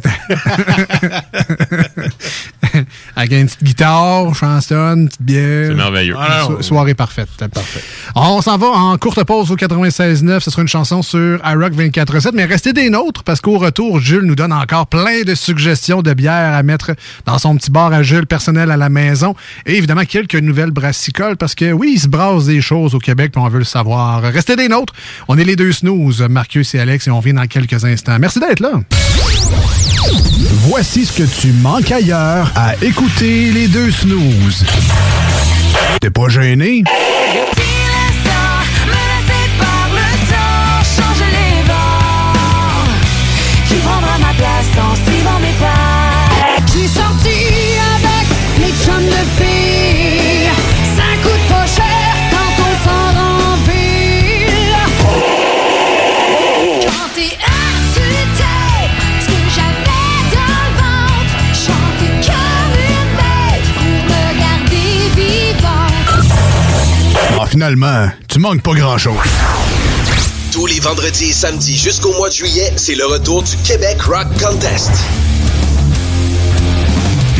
Avec une petite guitare, chanson, une petite bière. C'est merveilleux. Une so- soirée parfaite. Parfait. On s'en va en courte pause au 96.9. Ce sera une chanson sur iRock 24.7. Mais restez des nôtres parce qu'au retour, Jules nous donne encore plein de suggestions de bières à mettre dans son petit bar à Jules personnel à la maison. Et évidemment, quelques nouvelles brassicoles parce que oui, il se brasse des choses au Québec puis on veut le savoir. Restez des nôtres. On est les deux snooze, Marcus et Alex, et on vient dans quelques instants. Merci d'être là. Voici ce que tu manques ailleurs à écouter les deux snooze. T'es pas gêné? Finalement, tu manques pas grand-chose. Tous les vendredis et samedis jusqu'au mois de juillet, c'est le retour du Québec Rock Contest.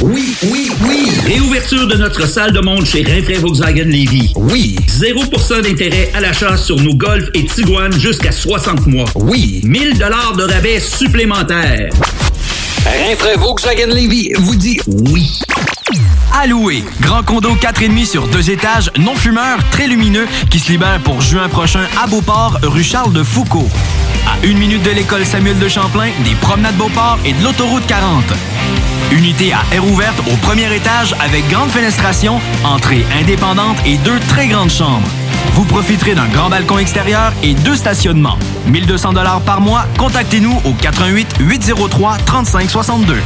Oui, oui, oui. Réouverture de notre salle de monde chez Rinfraie Volkswagen Lévy. Oui. 0% d'intérêt à l'achat sur nos Golf et Tiguan jusqu'à 60 mois. Oui. 1000 dollars de rabais supplémentaires. Rinfraie Volkswagen Levy vous dit oui. À louer. Grand condo 4,5 sur deux étages, non fumeur, très lumineux, qui se libère pour juin prochain à Beauport, rue Charles de Foucault. À une minute de l'école Samuel de Champlain, des promenades Beauport et de l'autoroute 40. Unité à air ouverte au premier étage avec grande fenestration, entrée indépendante et deux très grandes chambres. Vous profiterez d'un grand balcon extérieur et deux stationnements. 1200 dollars par mois. Contactez-nous au 88 803 3562.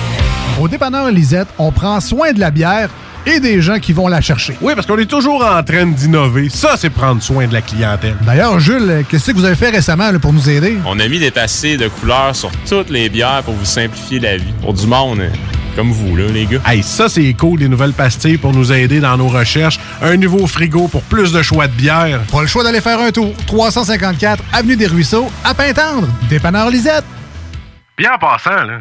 Au dépanneur Lisette, on prend soin de la bière et des gens qui vont la chercher. Oui, parce qu'on est toujours en train d'innover. Ça, c'est prendre soin de la clientèle. D'ailleurs, Jules, qu'est-ce que vous avez fait récemment là, pour nous aider? On a mis des passés de couleurs sur toutes les bières pour vous simplifier la vie. Pour du monde euh, comme vous, là, les gars. Hey, ça, c'est cool, les nouvelles pastilles pour nous aider dans nos recherches. Un nouveau frigo pour plus de choix de bière. Pas le choix d'aller faire un tour. 354 Avenue des Ruisseaux, à Pintendre. Dépanneur Lisette. Puis en passant, là,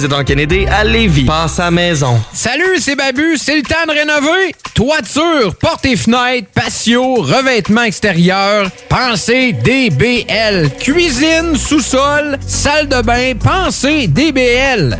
Kennedy à Lévis. Passe à maison. Salut, c'est Babu, c'est le temps de rénover. Toiture, portes et fenêtres, patio, revêtement extérieur. Pensez DBL. Cuisine, sous-sol, salle de bain, pensez DBL.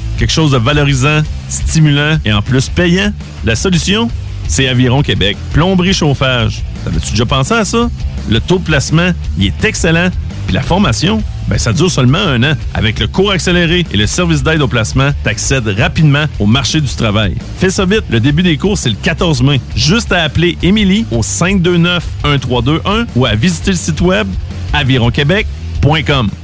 Quelque chose de valorisant, stimulant et en plus payant? La solution? C'est Aviron Québec. Plomberie chauffage. T'avais-tu déjà pensé à ça? Le taux de placement, il est excellent. Puis la formation, ben ça dure seulement un an. Avec le cours accéléré et le service d'aide au placement, t'accèdes rapidement au marché du travail. Fais ça vite, le début des cours, c'est le 14 mai. Juste à appeler Émilie au 529-1321 ou à visiter le site web avironquebec.com.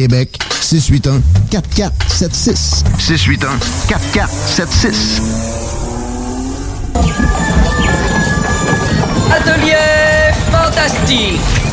Québec, 681 4476. 681 4476. Atelier fantastique.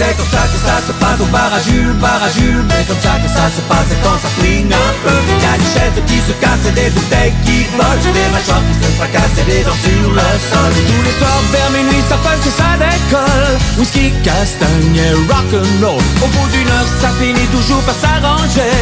C'est comme ça que ça se passe au bar à Jules, bar à Jules Mais comme ça que ça se passe quand ça flingue un peu. Y'a des chaises qui se cassent et des bouteilles qui volent. Des mâchoires qui se fracassent et des dents sur le sol. Tous les soirs vers minuit ça punch et ça décolle. Whisky, castagne et rock'n'roll. Au bout d'une heure ça finit toujours par s'arranger.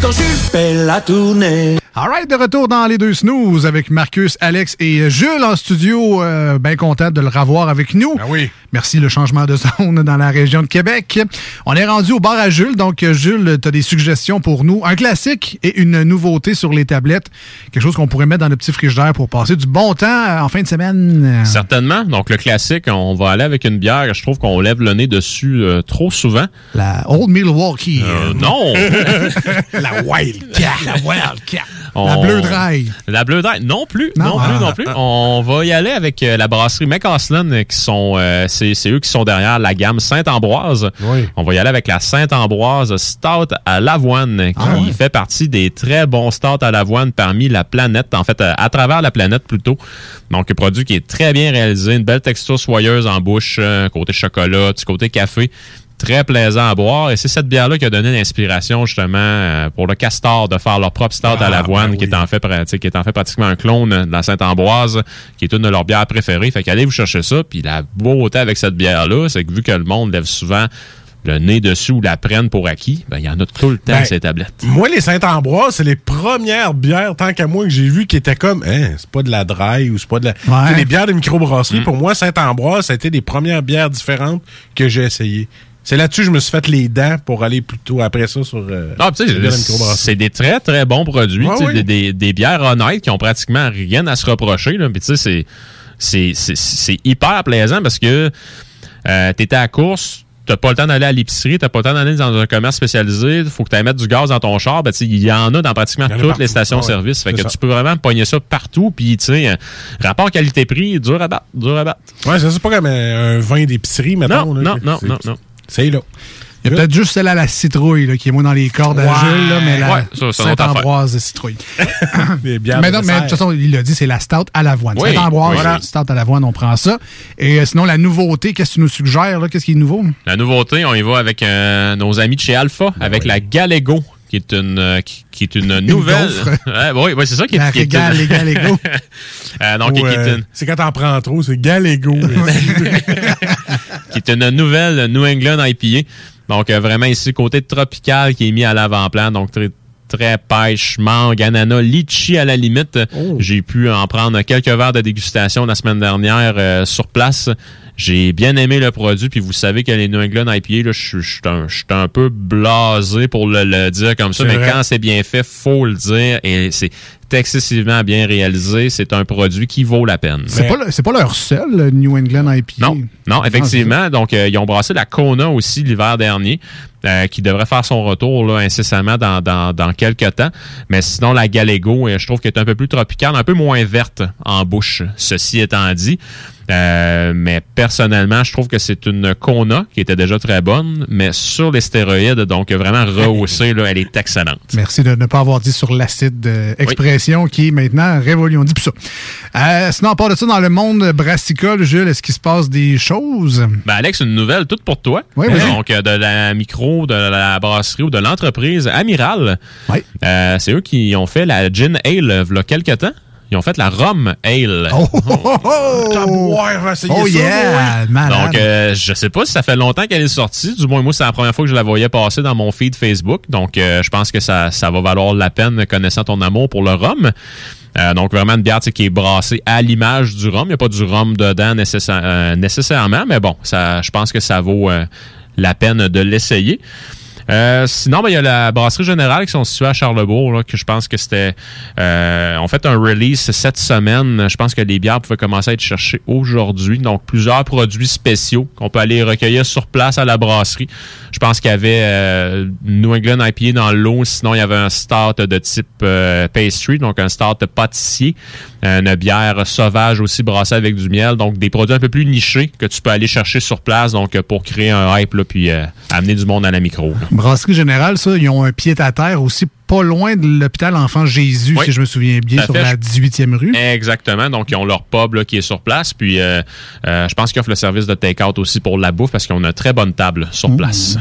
Quand Jules fait la tournée. Alright, de retour dans les deux snooze avec Marcus, Alex et Jules en studio. Euh, bien content de le revoir avec nous. oui. Merci le changement de *laughs* zone dans la région de Québec. On est rendu au bar à Jules. Donc, Jules, tu as des suggestions pour nous. Un classique et une nouveauté sur les tablettes. Quelque chose qu'on pourrait mettre dans le petit frigidaire pour passer du bon temps euh, en fin de semaine. Certainement. Donc, le classique, on va aller avec une bière. Je trouve qu'on lève le nez dessus euh, trop souvent. La Old Milwaukee. Euh, non! *laughs* la Wildcat. La Wildcat. La Bleu Dry. La Bleu Dry, non plus, non, Non, plus, ah, non plus. ah. On va y aller avec euh, la brasserie McCaslin, euh, qui sont, euh, c'est c'est eux qui sont derrière la gamme Saint-Ambroise. On va y aller avec la Saint-Ambroise Stout à l'avoine, qui Ah ouais. fait partie des très bons stouts à l'avoine parmi la planète, en fait, euh, à travers la planète plutôt. Donc, un produit qui est très bien réalisé, une belle texture soyeuse en bouche, euh, côté chocolat, petit côté café. Très plaisant à boire. Et c'est cette bière-là qui a donné l'inspiration justement euh, pour le Castor de faire leur propre stout à l'avoine, qui, est en fait, pra- tu sais, qui est en fait pratiquement un clone de la Sainte-Ambroise, qui est une de leurs bières préférées. Fait qu'allez vous chercher ça. Puis la beauté avec cette bière-là, c'est que vu que le monde lève souvent le nez dessus ou la prenne pour acquis, ben il y en a tout le temps Ben, ces tablettes. Moi, les Saint-Ambroise, c'est les premières bières, tant qu'à moi, que j'ai vues qui étaient comme, hein, c'est pas de la dry ou c'est pas de la. Les bières de microbrasserie, pour moi, Saint-Ambroise, ça a été les premières bières différentes que j'ai essayées. C'est là-dessus que je me suis fait les dents pour aller plutôt après ça sur. euh, Ah, c'est des très, très bons produits. Ouais, oui. des, des- des bières honnêtes qui ont pratiquement rien à se reprocher. Là. Puis, tu sais, c'est- hyper plaisant parce que euh, t'étais à la course, t'as pas le temps d'aller à l'épicerie, t'as pas le temps d'aller dans un commerce spécialisé, faut que tu mettre du gaz dans ton char. Ben, il y en a dans pratiquement a toutes partout. les stations-service. Ah ouais, fait que tu peux vraiment pogner ça partout. Puis, tu sais, euh, rapport qualité-prix, dur à battre, dur à battre. Ouais, ça, c'est pas comme un, un vin d'épicerie, maintenant. Non, non, non, non, non. C'est là. Il y a peut-être juste celle à la citrouille là, qui est moins dans les cordes à Ouais. Jules, là, mais la Ouais, Saint-Ambroise de citrouille. *laughs* Mais de non, mais de toute façon, il l'a dit, c'est la stout à l'avoine. Oui, Saint-Ambroise, voilà. stout à l'avoine, on prend ça. Et euh, sinon, la nouveauté, qu'est-ce que tu nous suggères? là? Qu'est-ce qui est nouveau? La nouveauté, on y va avec euh, nos amis de chez Alpha, avec la Galego, qui est une, euh, qui, qui est une *laughs* nouvelle. *laughs* Ouais, oui, oui, c'est ça qui est, La qui est régale, une- les Galego. Euh, donc, Ou, qui, est une, C'est quand t'en prends trop, c'est Galégo. *laughs* qui est une nouvelle New England IPA. Donc, euh, vraiment ici, côté tropical qui est mis à l'avant-plan. Donc, très, très pêche, mangue, ananas, litchi à la limite. J'ai pu en prendre quelques verres de dégustation la semaine dernière euh, sur place. J'ai bien aimé le produit, puis vous savez que les New England IPA, là, je suis- un, peu blasé pour le, le dire comme ça, mais vrai. quand c'est bien fait, faut le dire, et c'est excessivement bien réalisé. C'est un produit qui vaut la peine. C'est pas, le- c'est pas leur seul le New England IPA. Non, non, effectivement. Donc, euh, ils ont brassé la Kona aussi l'hiver dernier, euh, qui devrait faire son retour là, incessamment dans, dans, dans quelques temps. Mais sinon, la Galego, euh, je trouve qu'elle est un peu plus tropicale, un peu moins verte en bouche, ceci étant dit. Euh, mais personnellement, je trouve que c'est une Kona qui était déjà très bonne, mais sur les stéroïdes, donc vraiment rehaussée, là, elle est excellente. Merci de ne pas avoir dit sur l'acide euh, qui est maintenant révolue. On dit plus ça. Euh, sinon, à part de ça, dans le monde brassicole, Jules, est-ce qu'il se passe des choses? Ben Alex, une nouvelle toute pour toi. Oui, vas-y. Donc, euh, de la micro, de la brasserie ou de l'entreprise Amiral. Euh, c'est eux qui ont fait la Gin Ale euh, il y a quelques temps. Ils ont fait la Rum Ale. Oh, Oh, *laughs* yeah! Malade. Donc, euh, je sais pas si ça fait longtemps qu'elle est sortie. Du moins, moi, c'est la première fois que je la voyais passer dans mon feed Facebook. Donc, euh, je pense que ça, ça va valoir la peine connaissant ton amour pour le rhum. Euh, donc, vraiment une bière tu sais, qui est brassée à l'image du rhum. Il n'y a pas du rhum dedans nécessaire- euh, nécessairement, mais bon, ça, je pense que ça vaut euh, la peine de l'essayer. Euh, sinon, ben, il y a la brasserie générale qui sont situées à Charlebourg, là, que je pense que c'était... Euh, on fait un release cette semaine. Je pense que les bières pouvaient commencer à être cherchées aujourd'hui. Donc, plusieurs produits spéciaux qu'on peut aller recueillir sur place à la brasserie. Je pense qu'il y avait euh, New England dans l'eau. Sinon, il y avait un start de type euh, pastry, donc un start pâtissier. Une bière sauvage aussi brassée avec du miel. Donc, des produits un peu plus nichés que tu peux aller chercher sur place donc euh, pour créer un hype là, puis euh, amener du monde à la micro. là. Brasserie Générale, ça, ils ont un pied à terre aussi pas loin de l'hôpital Enfant Jésus, Oui. si je me souviens bien, sur fait. la 18e rue. Exactement. Donc, ils ont leur pub là, qui est sur place. Puis, euh, euh, je pense qu'ils offrent le service de take-out aussi pour la bouffe parce qu'ils ont une très bonne table Mmh. sur place.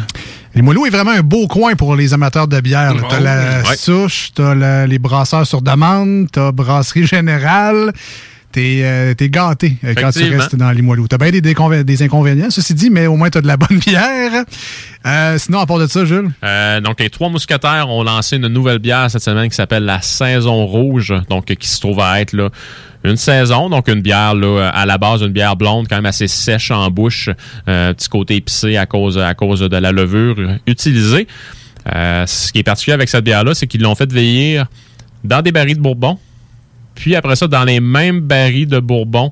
Les Moileaux est vraiment un beau coin pour les amateurs de bière. T'as la Ouais. souche, t'as les brasseurs sur demande, t'as brasserie générale. T'es euh, gâté euh, quand tu restes dans les Moileaux. T'as bien des, des inconvénients, ceci dit, mais au moins t'as de la bonne bière. Euh, sinon, à part de ça, Jules? Euh, donc, les trois mousquetaires ont lancé une nouvelle bière cette semaine qui s'appelle la Saison Rouge, donc qui se trouve à être là, une saison, donc une bière là, à la base, une bière blonde quand même assez sèche en bouche, petit côté épicé à cause, à cause de la levure utilisée. Ce qui est particulier avec cette bière-là, c'est qu'ils l'ont fait vieillir dans des barils de Bourbon, puis après ça, dans les mêmes barils de Bourbon.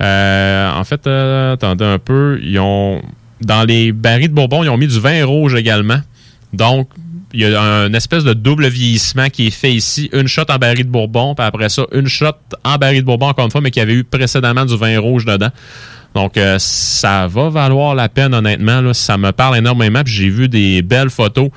Euh, en fait, euh, attendez un peu, ils ont dans les barils de Bourbon, ils ont mis du vin rouge également. Donc, il y a un espèce de double vieillissement qui est fait ici. Une shot en baril de Bourbon, puis après ça, une shot en baril de Bourbon, encore une fois, mais qui avait eu précédemment du vin rouge dedans. Donc, euh, ça va valoir la peine, honnêtement. Ça me parle énormément. J'ai vu des belles photos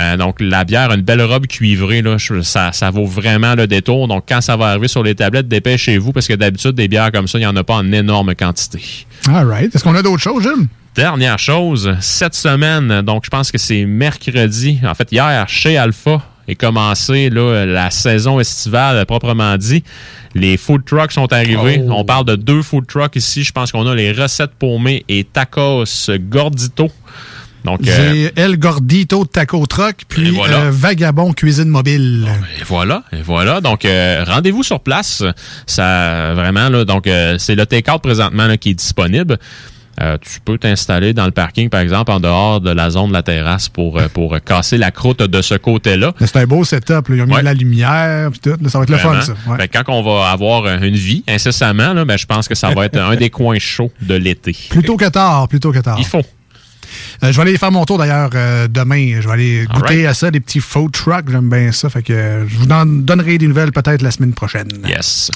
Euh, donc, la bière, une belle robe cuivrée, là, ça, ça vaut vraiment le détour. Donc, quand ça va arriver sur les tablettes, dépêchez-vous parce que d'habitude, des bières comme ça, il n'y en a pas en énorme quantité. All right. Est-ce qu'on a d'autres choses, Jules? Dernière chose, cette semaine, donc je pense que c'est mercredi, en fait hier, chez Alpha est commencé là, la saison estivale proprement dit. Les food trucks sont arrivés. Oh. On parle de deux food trucks ici. Je pense qu'on a les recettes paumées et tacos gordito. Donc, euh, El Gordito Taco Truck, puis voilà. euh, Vagabond Cuisine Mobile. Et voilà, et voilà. Donc, euh, rendez-vous sur place. Ça, vraiment, là, donc, c'est le take-out présentement là, qui est disponible. Euh, tu peux t'installer dans le parking, par exemple, en dehors de la zone de la terrasse pour, euh, pour casser la croûte de ce côté-là. C'est un beau setup. là. Ils ont mis Ouais. de la lumière, puis tout. Là, ça va être le fun, ça. Ouais. Que quand on va avoir une vie incessamment, là, ben, je pense que ça va être un des *laughs* coins chauds de l'été. Plutôt que tard, plutôt que tard. Il faut. Euh, je vais aller faire mon tour d'ailleurs euh, demain. Je vais aller All goûter right. à ça, des petits food trucks. J'aime bien ça. Fait que euh, je vous en donnerai des nouvelles peut-être la semaine prochaine. Yes.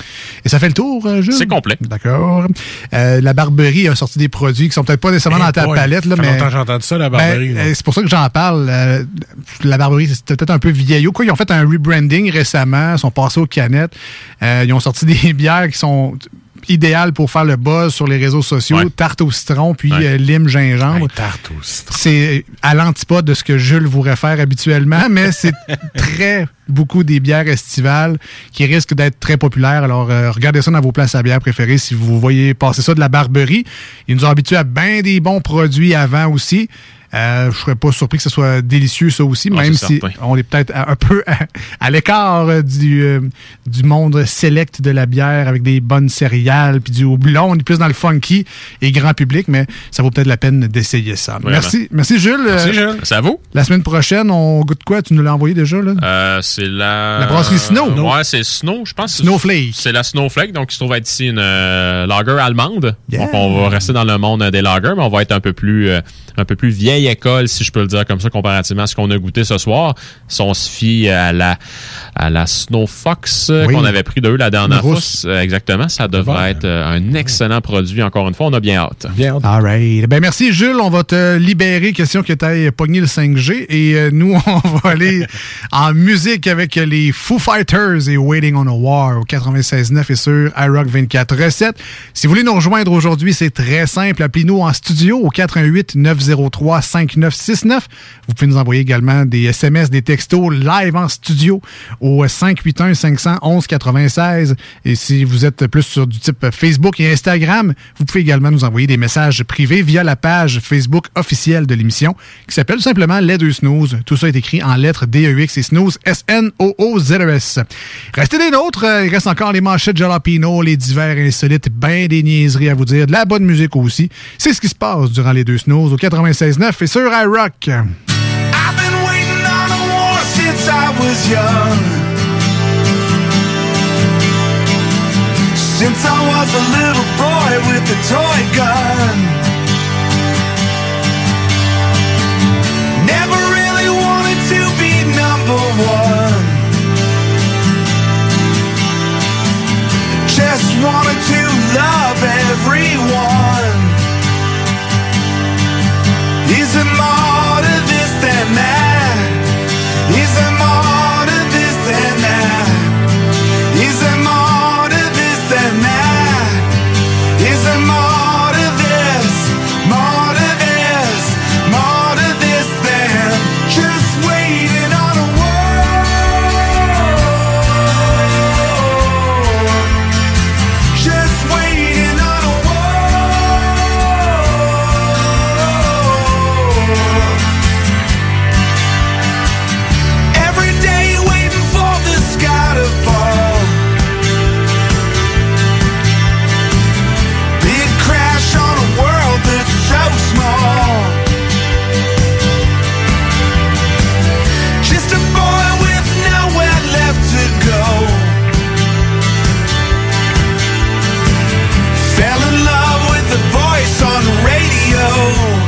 Et ça fait le tour, Jules? C'est complet. D'accord. La Barberie a sorti des produits qui sont peut-être pas nécessairement Eh dans ta boy, palette. Là, ça mais j'ai entendu ça, la Ben, Barberie, c'est pour ça que j'en parle. La Barberie, c'était peut-être un peu vieillot. Quoi, ils ont fait un rebranding récemment. Ils sont passés aux canettes. Ils ont sorti *laughs* des bières qui sont idéales pour faire le buzz sur les réseaux sociaux. Ouais. Tarte au citron, puis Ouais. euh, lime gingembre. tarte au citron. C'est à l'antipode de ce que Jules vous réfère habituellement, mais *laughs* c'est très beaucoup des bières estivales qui risquent d'être très populaires. Alors, euh, regardez ça dans vos places à bière préférées si vous voyez passer ça de la Barberie. Ils nous ont habitués à bien des bons produits avant aussi. Euh, je serais pas surpris que ce soit délicieux, ça aussi, Ah, même si certain. on est peut-être un peu à, à l'écart euh, du, euh, du monde select de la bière avec des bonnes céréales puis du houblon. On est plus dans le funky et grand public, mais ça vaut peut-être la peine d'essayer ça. Vraiment. Merci, merci Jules. Merci, Euh, Jules. À vous. La semaine prochaine, on goûte quoi? Tu nous l'as envoyé déjà, là? Euh, c'est la... La brasserie Snow. Ouais, c'est Snow, je pense. Snowflake. C'est la Snowflake, donc il se trouve être ici une euh, lager allemande. Donc on va rester dans le monde des lagers, mais on va être un peu plus euh, un peu plus vieille école, si je peux le dire comme ça, comparativement à ce qu'on a goûté ce soir. Si on se fie à la à la Snow Fox euh, Oui. qu'on avait pris de eux la dernière fois, euh, exactement, ça devrait être euh, un excellent produit. Encore une fois, on a bien hâte. Bien hâte. All right. Ben merci Jules, on va te libérer, question que tu aies pogné le 5G. Et euh, nous, *laughs* on va aller *laughs* en musique avec les Foo Fighters et Waiting on a War au 96.9 et sur iRock 24 recettes. Si vous voulez nous rejoindre aujourd'hui, c'est très simple. Appelez-nous en studio au 88 903 5969. Vous pouvez nous envoyer également des SMS, des textos live en studio au 581 511 96. Et si vous êtes plus sur du type Facebook et Instagram, vous pouvez également nous envoyer des messages privés via la page Facebook officielle de l'émission qui s'appelle simplement Les Deux Snooze. Tout ça est écrit en lettres D-E-X et Snooze S-N-O-O-Z-E-S. Restez des nôtres. euh, Il reste encore les manchettes Jalapino, les divers insolites, ben des niaiseries à vous dire, de la bonne musique aussi. C'est ce qui se passe durant les deux snooze au 96.9 et sur iRock. I've been waiting on a war since I was young. Since I was a little boy with a toy gun. Never really wanted to be number one. Just wanted to love everyone. Is there more to this than that? Is there Fell in love with the voice on radio.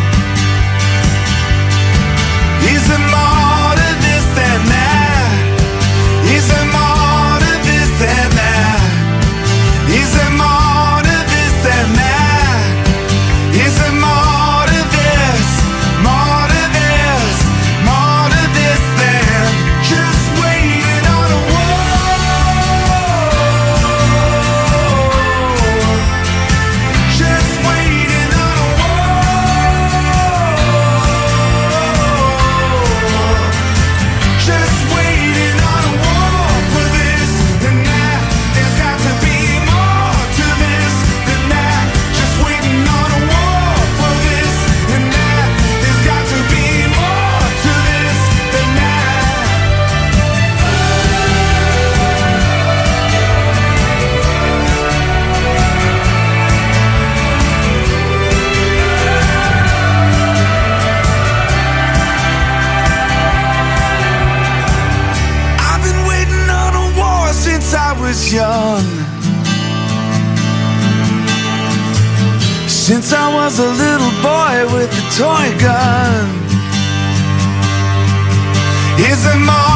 Since I was a little boy with a toy gun. Is there more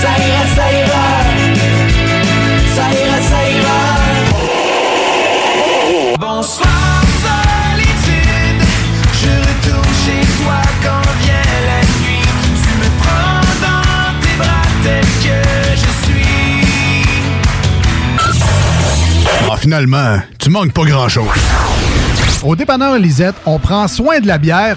ça ira, ça ira. Ça ira, ça ira. Bonsoir solitude, je retourne chez toi quand vient la nuit. Tu me prends dans tes bras tel que je suis. Ah, finalement, tu manques pas grand-chose. Au dépanneur Lisette, on prend soin de la bière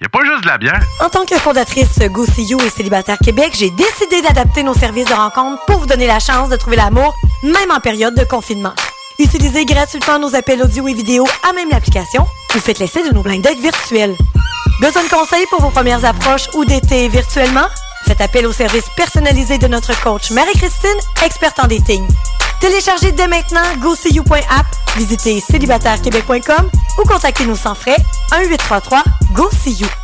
y a pas juste de la bière. En tant que fondatrice Go See You et Célibataire Québec, j'ai décidé d'adapter nos services de rencontre pour vous donner la chance de trouver l'amour, même en période de confinement. Utilisez gratuitement nos appels audio et vidéo à même l'application ou faites l'essai de nos blind dates virtuels. Besoin de conseils pour vos premières approches ou d'été virtuellement? Faites appel au service personnalisé de notre coach Marie-Christine, experte en dating. Téléchargez dès maintenant GoSeeYou.app, visitez célibatairequebec.com ou contactez-nous sans frais 1-833-GO-SEE-YOU.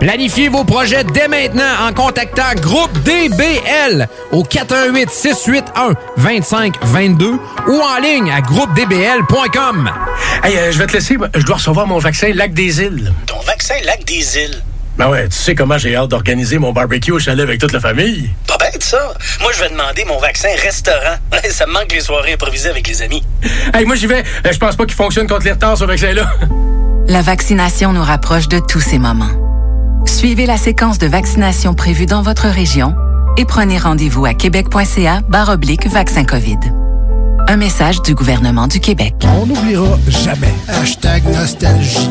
Planifiez vos projets dès maintenant en contactant Groupe DBL au 418 681 2522 ou en ligne à groupedbl.com. Hey, euh, je vais te laisser. Je dois recevoir mon vaccin Lac des Îles. Ton vaccin Lac des Îles? Ben ouais, tu sais comment j'ai hâte d'organiser mon barbecue au chalet avec toute la famille. Pas bête, ça. Moi, je vais demander mon vaccin restaurant. *laughs* ça me manque les soirées improvisées avec les amis. Hey, moi j'y vais. Euh, Je pense pas qu'il fonctionne contre les retards, ce vaccin-là. La vaccination nous rapproche de tous ces moments. Suivez la séquence de vaccination prévue dans votre région et prenez rendez-vous à québec.ca oblique vaccin COVID. Un message du gouvernement du Québec. On n'oubliera jamais. Hashtag nostalgie.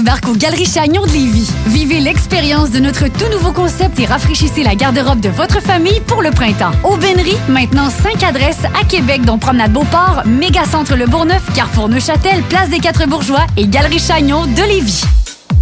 Galerie Chagnon de Lévis. Vivez l'expérience de notre tout nouveau concept et rafraîchissez la garde-robe de votre famille pour le printemps. Aubainerie, maintenant 5 adresses à Québec, dont Promenade Beauport, Méga Centre Le Bourgneuf, Carrefour Neuchâtel, Place des Quatre Bourgeois et Galerie Chagnon de Lévis.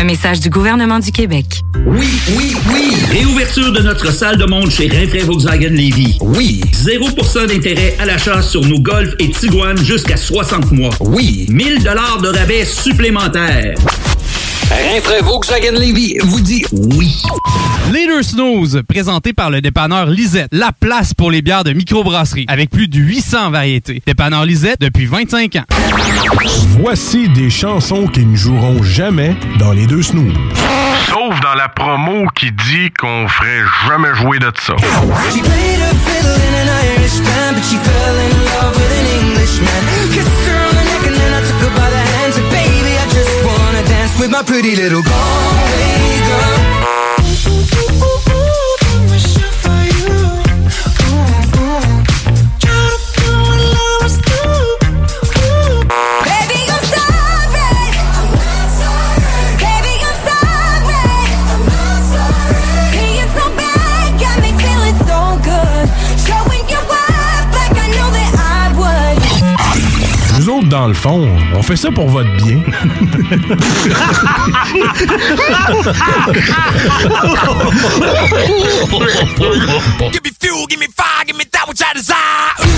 Un message du gouvernement du Québec. Oui, oui, oui! Réouverture de notre salle de monde chez Rinfraie Volkswagen Lévy. Oui! 0% d'intérêt à l'achat sur nos Golf et Tiguan jusqu'à 60 mois. Oui! 1000 dollars de rabais supplémentaires. Rinfraie Volkswagen Lévy vous dit oui. Leader Snooze, présenté par le dépanneur Lisette, la place pour les bières de microbrasserie, avec plus de 800 variétés. Dépanneur Lisette depuis 25 ans. Voici des chansons qui ne joueront jamais dans les deux snooze. Sauf dans la promo qui dit qu'on ferait jamais jouer de ça. She played a fiddle in an Irish band, but she fell in love with an Englishman. With my pretty little Galway girl. Dans le fond, on fait ça pour votre bien. give me fuel, give me fire, give me that which I desire.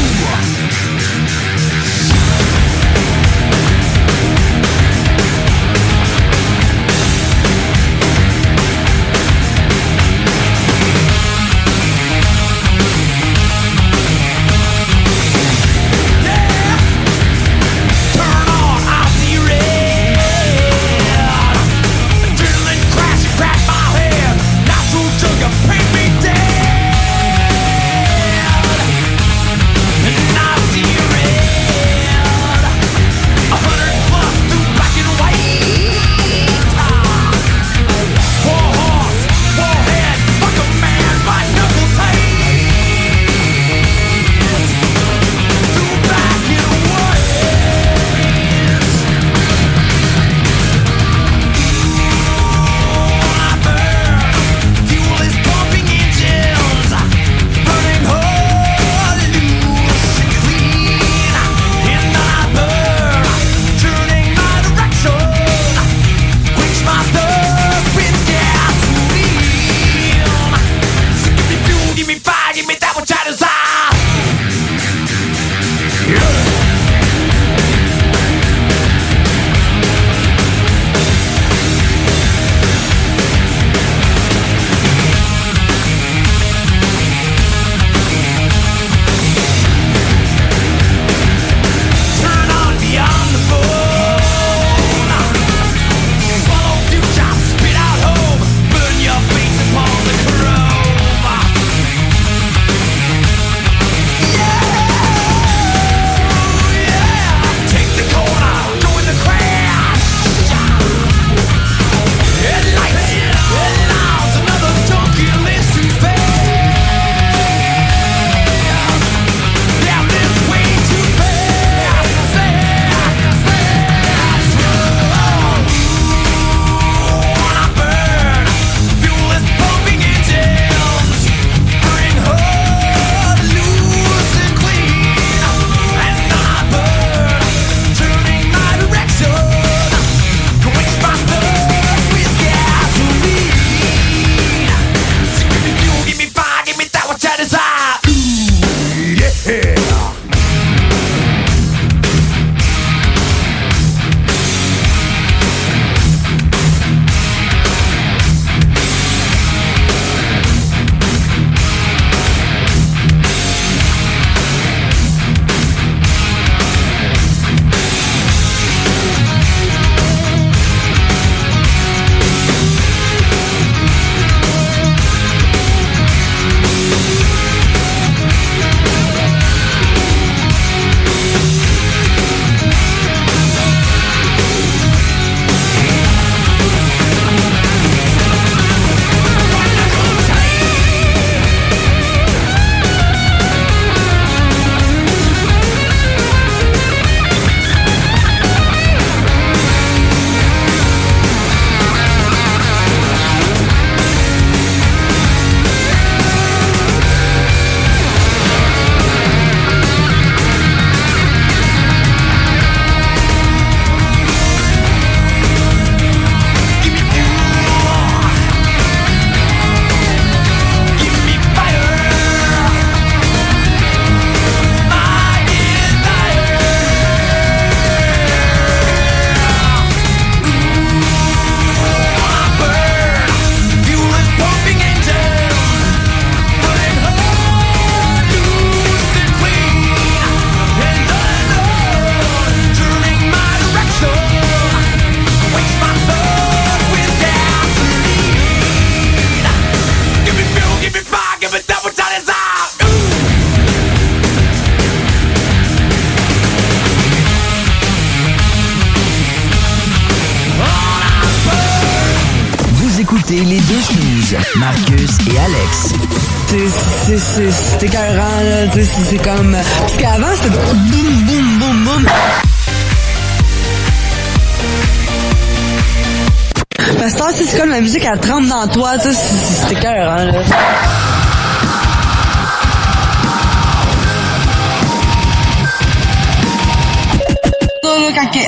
Comme la musique, elle trempe dans toi, tu sais. c'est- C'est écœurant, là.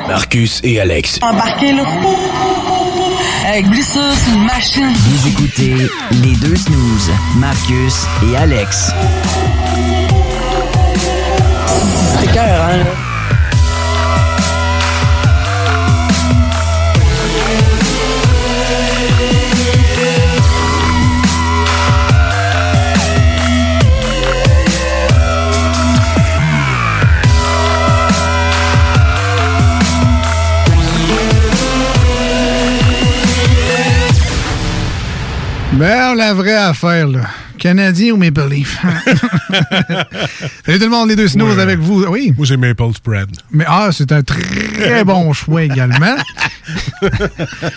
Marcus et Alex. embarqué, là. Avec glissure sur une machine. Vous écoutez les deux snooze, Marcus et Alex. C'est écœurant, là. Ben, la vraie affaire, là. Canadien ou Maple Leaf? *laughs* Salut tout le monde, les deux Ouais. avec vous. Oui. Moi, c'est Maple Spread. Mais ah, c'est un très *laughs* bon choix également.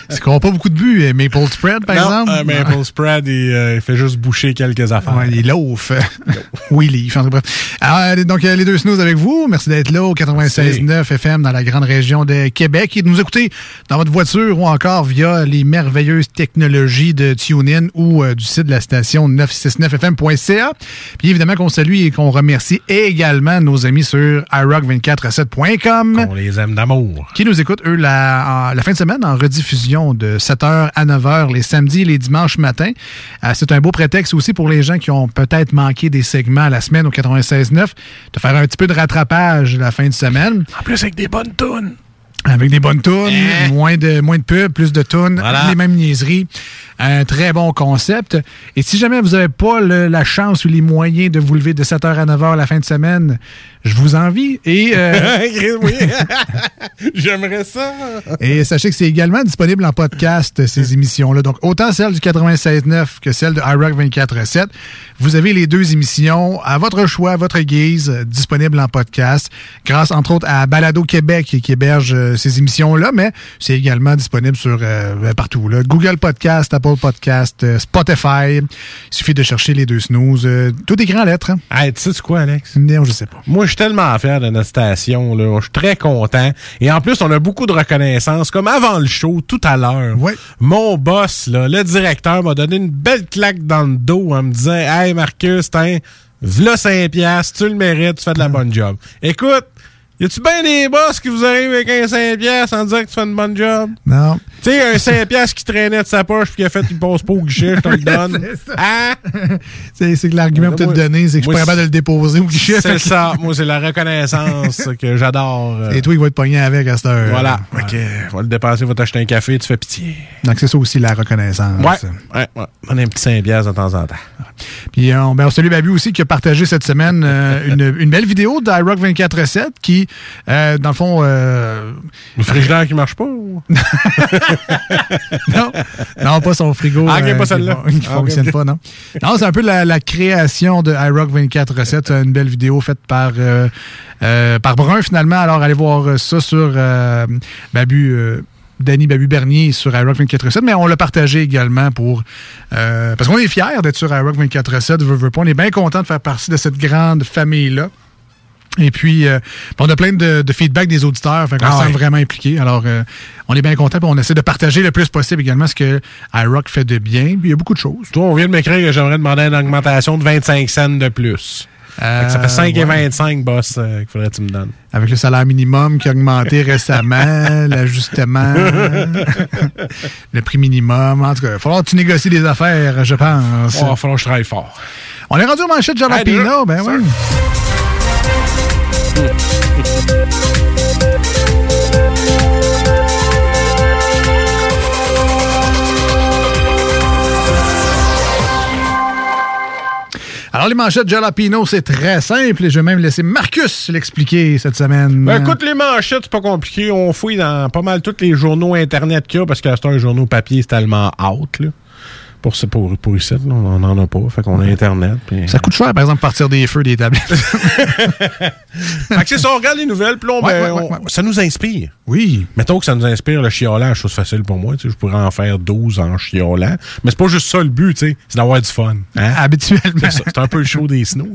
C'est qu'on n'a pas beaucoup de buts, euh, Maple Spread, par non, exemple? euh, Maple Spread, il, euh, il fait juste boucher quelques affaires. Ouais, il loaf. Cas, bref. Alors, donc, euh, les deux snooze avec vous. Merci d'être là au 96.9 FM dans la grande région de Québec et de nous écouter dans votre voiture ou encore via les merveilleuses technologies de TuneIn ou euh, du site de la station 969fm.ca. Puis évidemment qu'on salue et qu'on remercie également nos amis sur iRock247.com. On les aime d'amour. Qui nous écoutent, eux, la, en- la fin de semaine en rediffusion de 7h à 9h les samedis et les dimanches matins. Euh, c'est un beau prétexte aussi pour les gens qui ont peut-être manqué des segments la semaine au 96.9 de faire un petit peu de rattrapage la fin de semaine. En plus, avec des bonnes tunes. Avec des bonnes tunes, moins de moins de pubs, plus de tunes, Voilà. les mêmes niaiseries. Un très bon concept. Et si jamais vous n'avez pas le- la chance ou les moyens de vous lever de 7h à 9h la fin de semaine, je vous envie. Et, euh, *laughs* oui. *laughs* J'aimerais ça. et sachez que c'est également disponible en podcast, ces émissions-là. Donc, autant celle du 96.9 que celle de iRock 24.7. Vous avez les deux émissions à votre choix, à votre guise, disponibles en podcast, grâce entre autres à Balado Québec qui héberge euh, ces émissions-là, mais c'est également disponible sur euh, partout. là. Google Podcast, Apple Podcast, euh, Spotify. Il suffit de chercher les deux snooze. euh, tout écrit en lettres. hein. Hey, tu sais quoi, Alex? Non, je sais pas. Moi, je suis tellement fier de notre station. là. Je suis très content. Et en plus, on a beaucoup de reconnaissance. Comme avant le show, tout à l'heure, mon boss, là, le directeur, m'a donné une belle claque dans le dos en me disant Hey, Marcus, v'là 5 piastres, tu le mérites, tu fais de la bonne job. Écoute, y a-tu bien des boss qui vous arrivent avec un 5 piastres en disant que tu fais une bonne job? Non. Tu sais, un 5 piastres qui traînait de sa poche puis qui a fait qu'il passe pas au guichet, je te le *laughs* donne. Hein? *laughs* C'est c'est que l'argument pour te le donner, c'est que je suis pas capable de le déposer au guichet. C'est ça. Moi, c'est la reconnaissance *laughs* que j'adore. euh. Et toi, il va te pogner avec à cette heure. Voilà. OK. On va le dépenser, va t'acheter un café, tu fais pitié. Donc, c'est ça aussi la reconnaissance. Ouais. Ouais, ouais. On a un petit 5 piastres de temps en temps. Puis euh, on, ben, on salue Babu aussi qui a partagé cette semaine euh, une, une belle vidéo d'iRock 24-7 qui, euh, dans le fond... Euh, le frigidaire qui marche pas? ou? *laughs* non, non, pas son frigo. Ah, ok, euh, pas qui celle-là. Qui, Ah, fonctionne pas, non. Non, c'est un peu la, la création de iRock 24-7, une belle vidéo faite par, euh, euh, par Brun finalement. Alors, allez voir ça sur euh, Babu... euh, Danny Babu Bernier sur iRock 24-7, mais on l'a partagé également pour. euh, parce qu'on est fiers d'être sur iRock 24-7, veut, veut pas. On est bien content de faire partie de cette grande famille-là. Et puis, euh, on a plein de, de feedback des auditeurs, fait qu'on Ah ouais. vraiment impliqué. Alors, euh, on est bien content, on essaie de partager le plus possible également ce que iRock fait de bien. Puis il y a beaucoup de choses. Toi, on vient de m'écrire que j'aimerais demander une augmentation de 25 cents de plus. Ça fait 5 et Euh, ouais. 25, boss, euh, qu'il faudrait que tu me donnes. Avec le salaire minimum qui a augmenté récemment, *laughs* l'ajustement, le prix minimum. En tout cas, il va falloir que tu négocies des affaires, je pense. Oh, il va falloir que je travaille fort. On est rendu au manchette? Jalapeno, ben oui. *laughs* Alors, les manchettes Jalapino, c'est très simple et je vais même laisser Marcus l'expliquer cette semaine. Ben, écoute, les manchettes, c'est pas compliqué. On fouille dans pas mal tous les journaux Internet qu'il y a parce que c'est un journaux papier, c'est tellement out, là. Pour, pour, pour ici, là, on n'en a pas. Fait qu'on a Internet. Ça coûte cher, par exemple, partir des feux des tablettes. *laughs* *laughs* Fait que c'est ça, on regarde les nouvelles, puis là, on- Ouais, ben, ouais, ouais, on- ça nous inspire. Oui. Mettons que ça nous inspire le chiolant, chose facile pour moi. Je pourrais en faire 12 en chiolant. Mais c'est pas juste ça le but, c'est d'avoir du fun. hein? *laughs* Habituellement. C'est un peu le show des snows.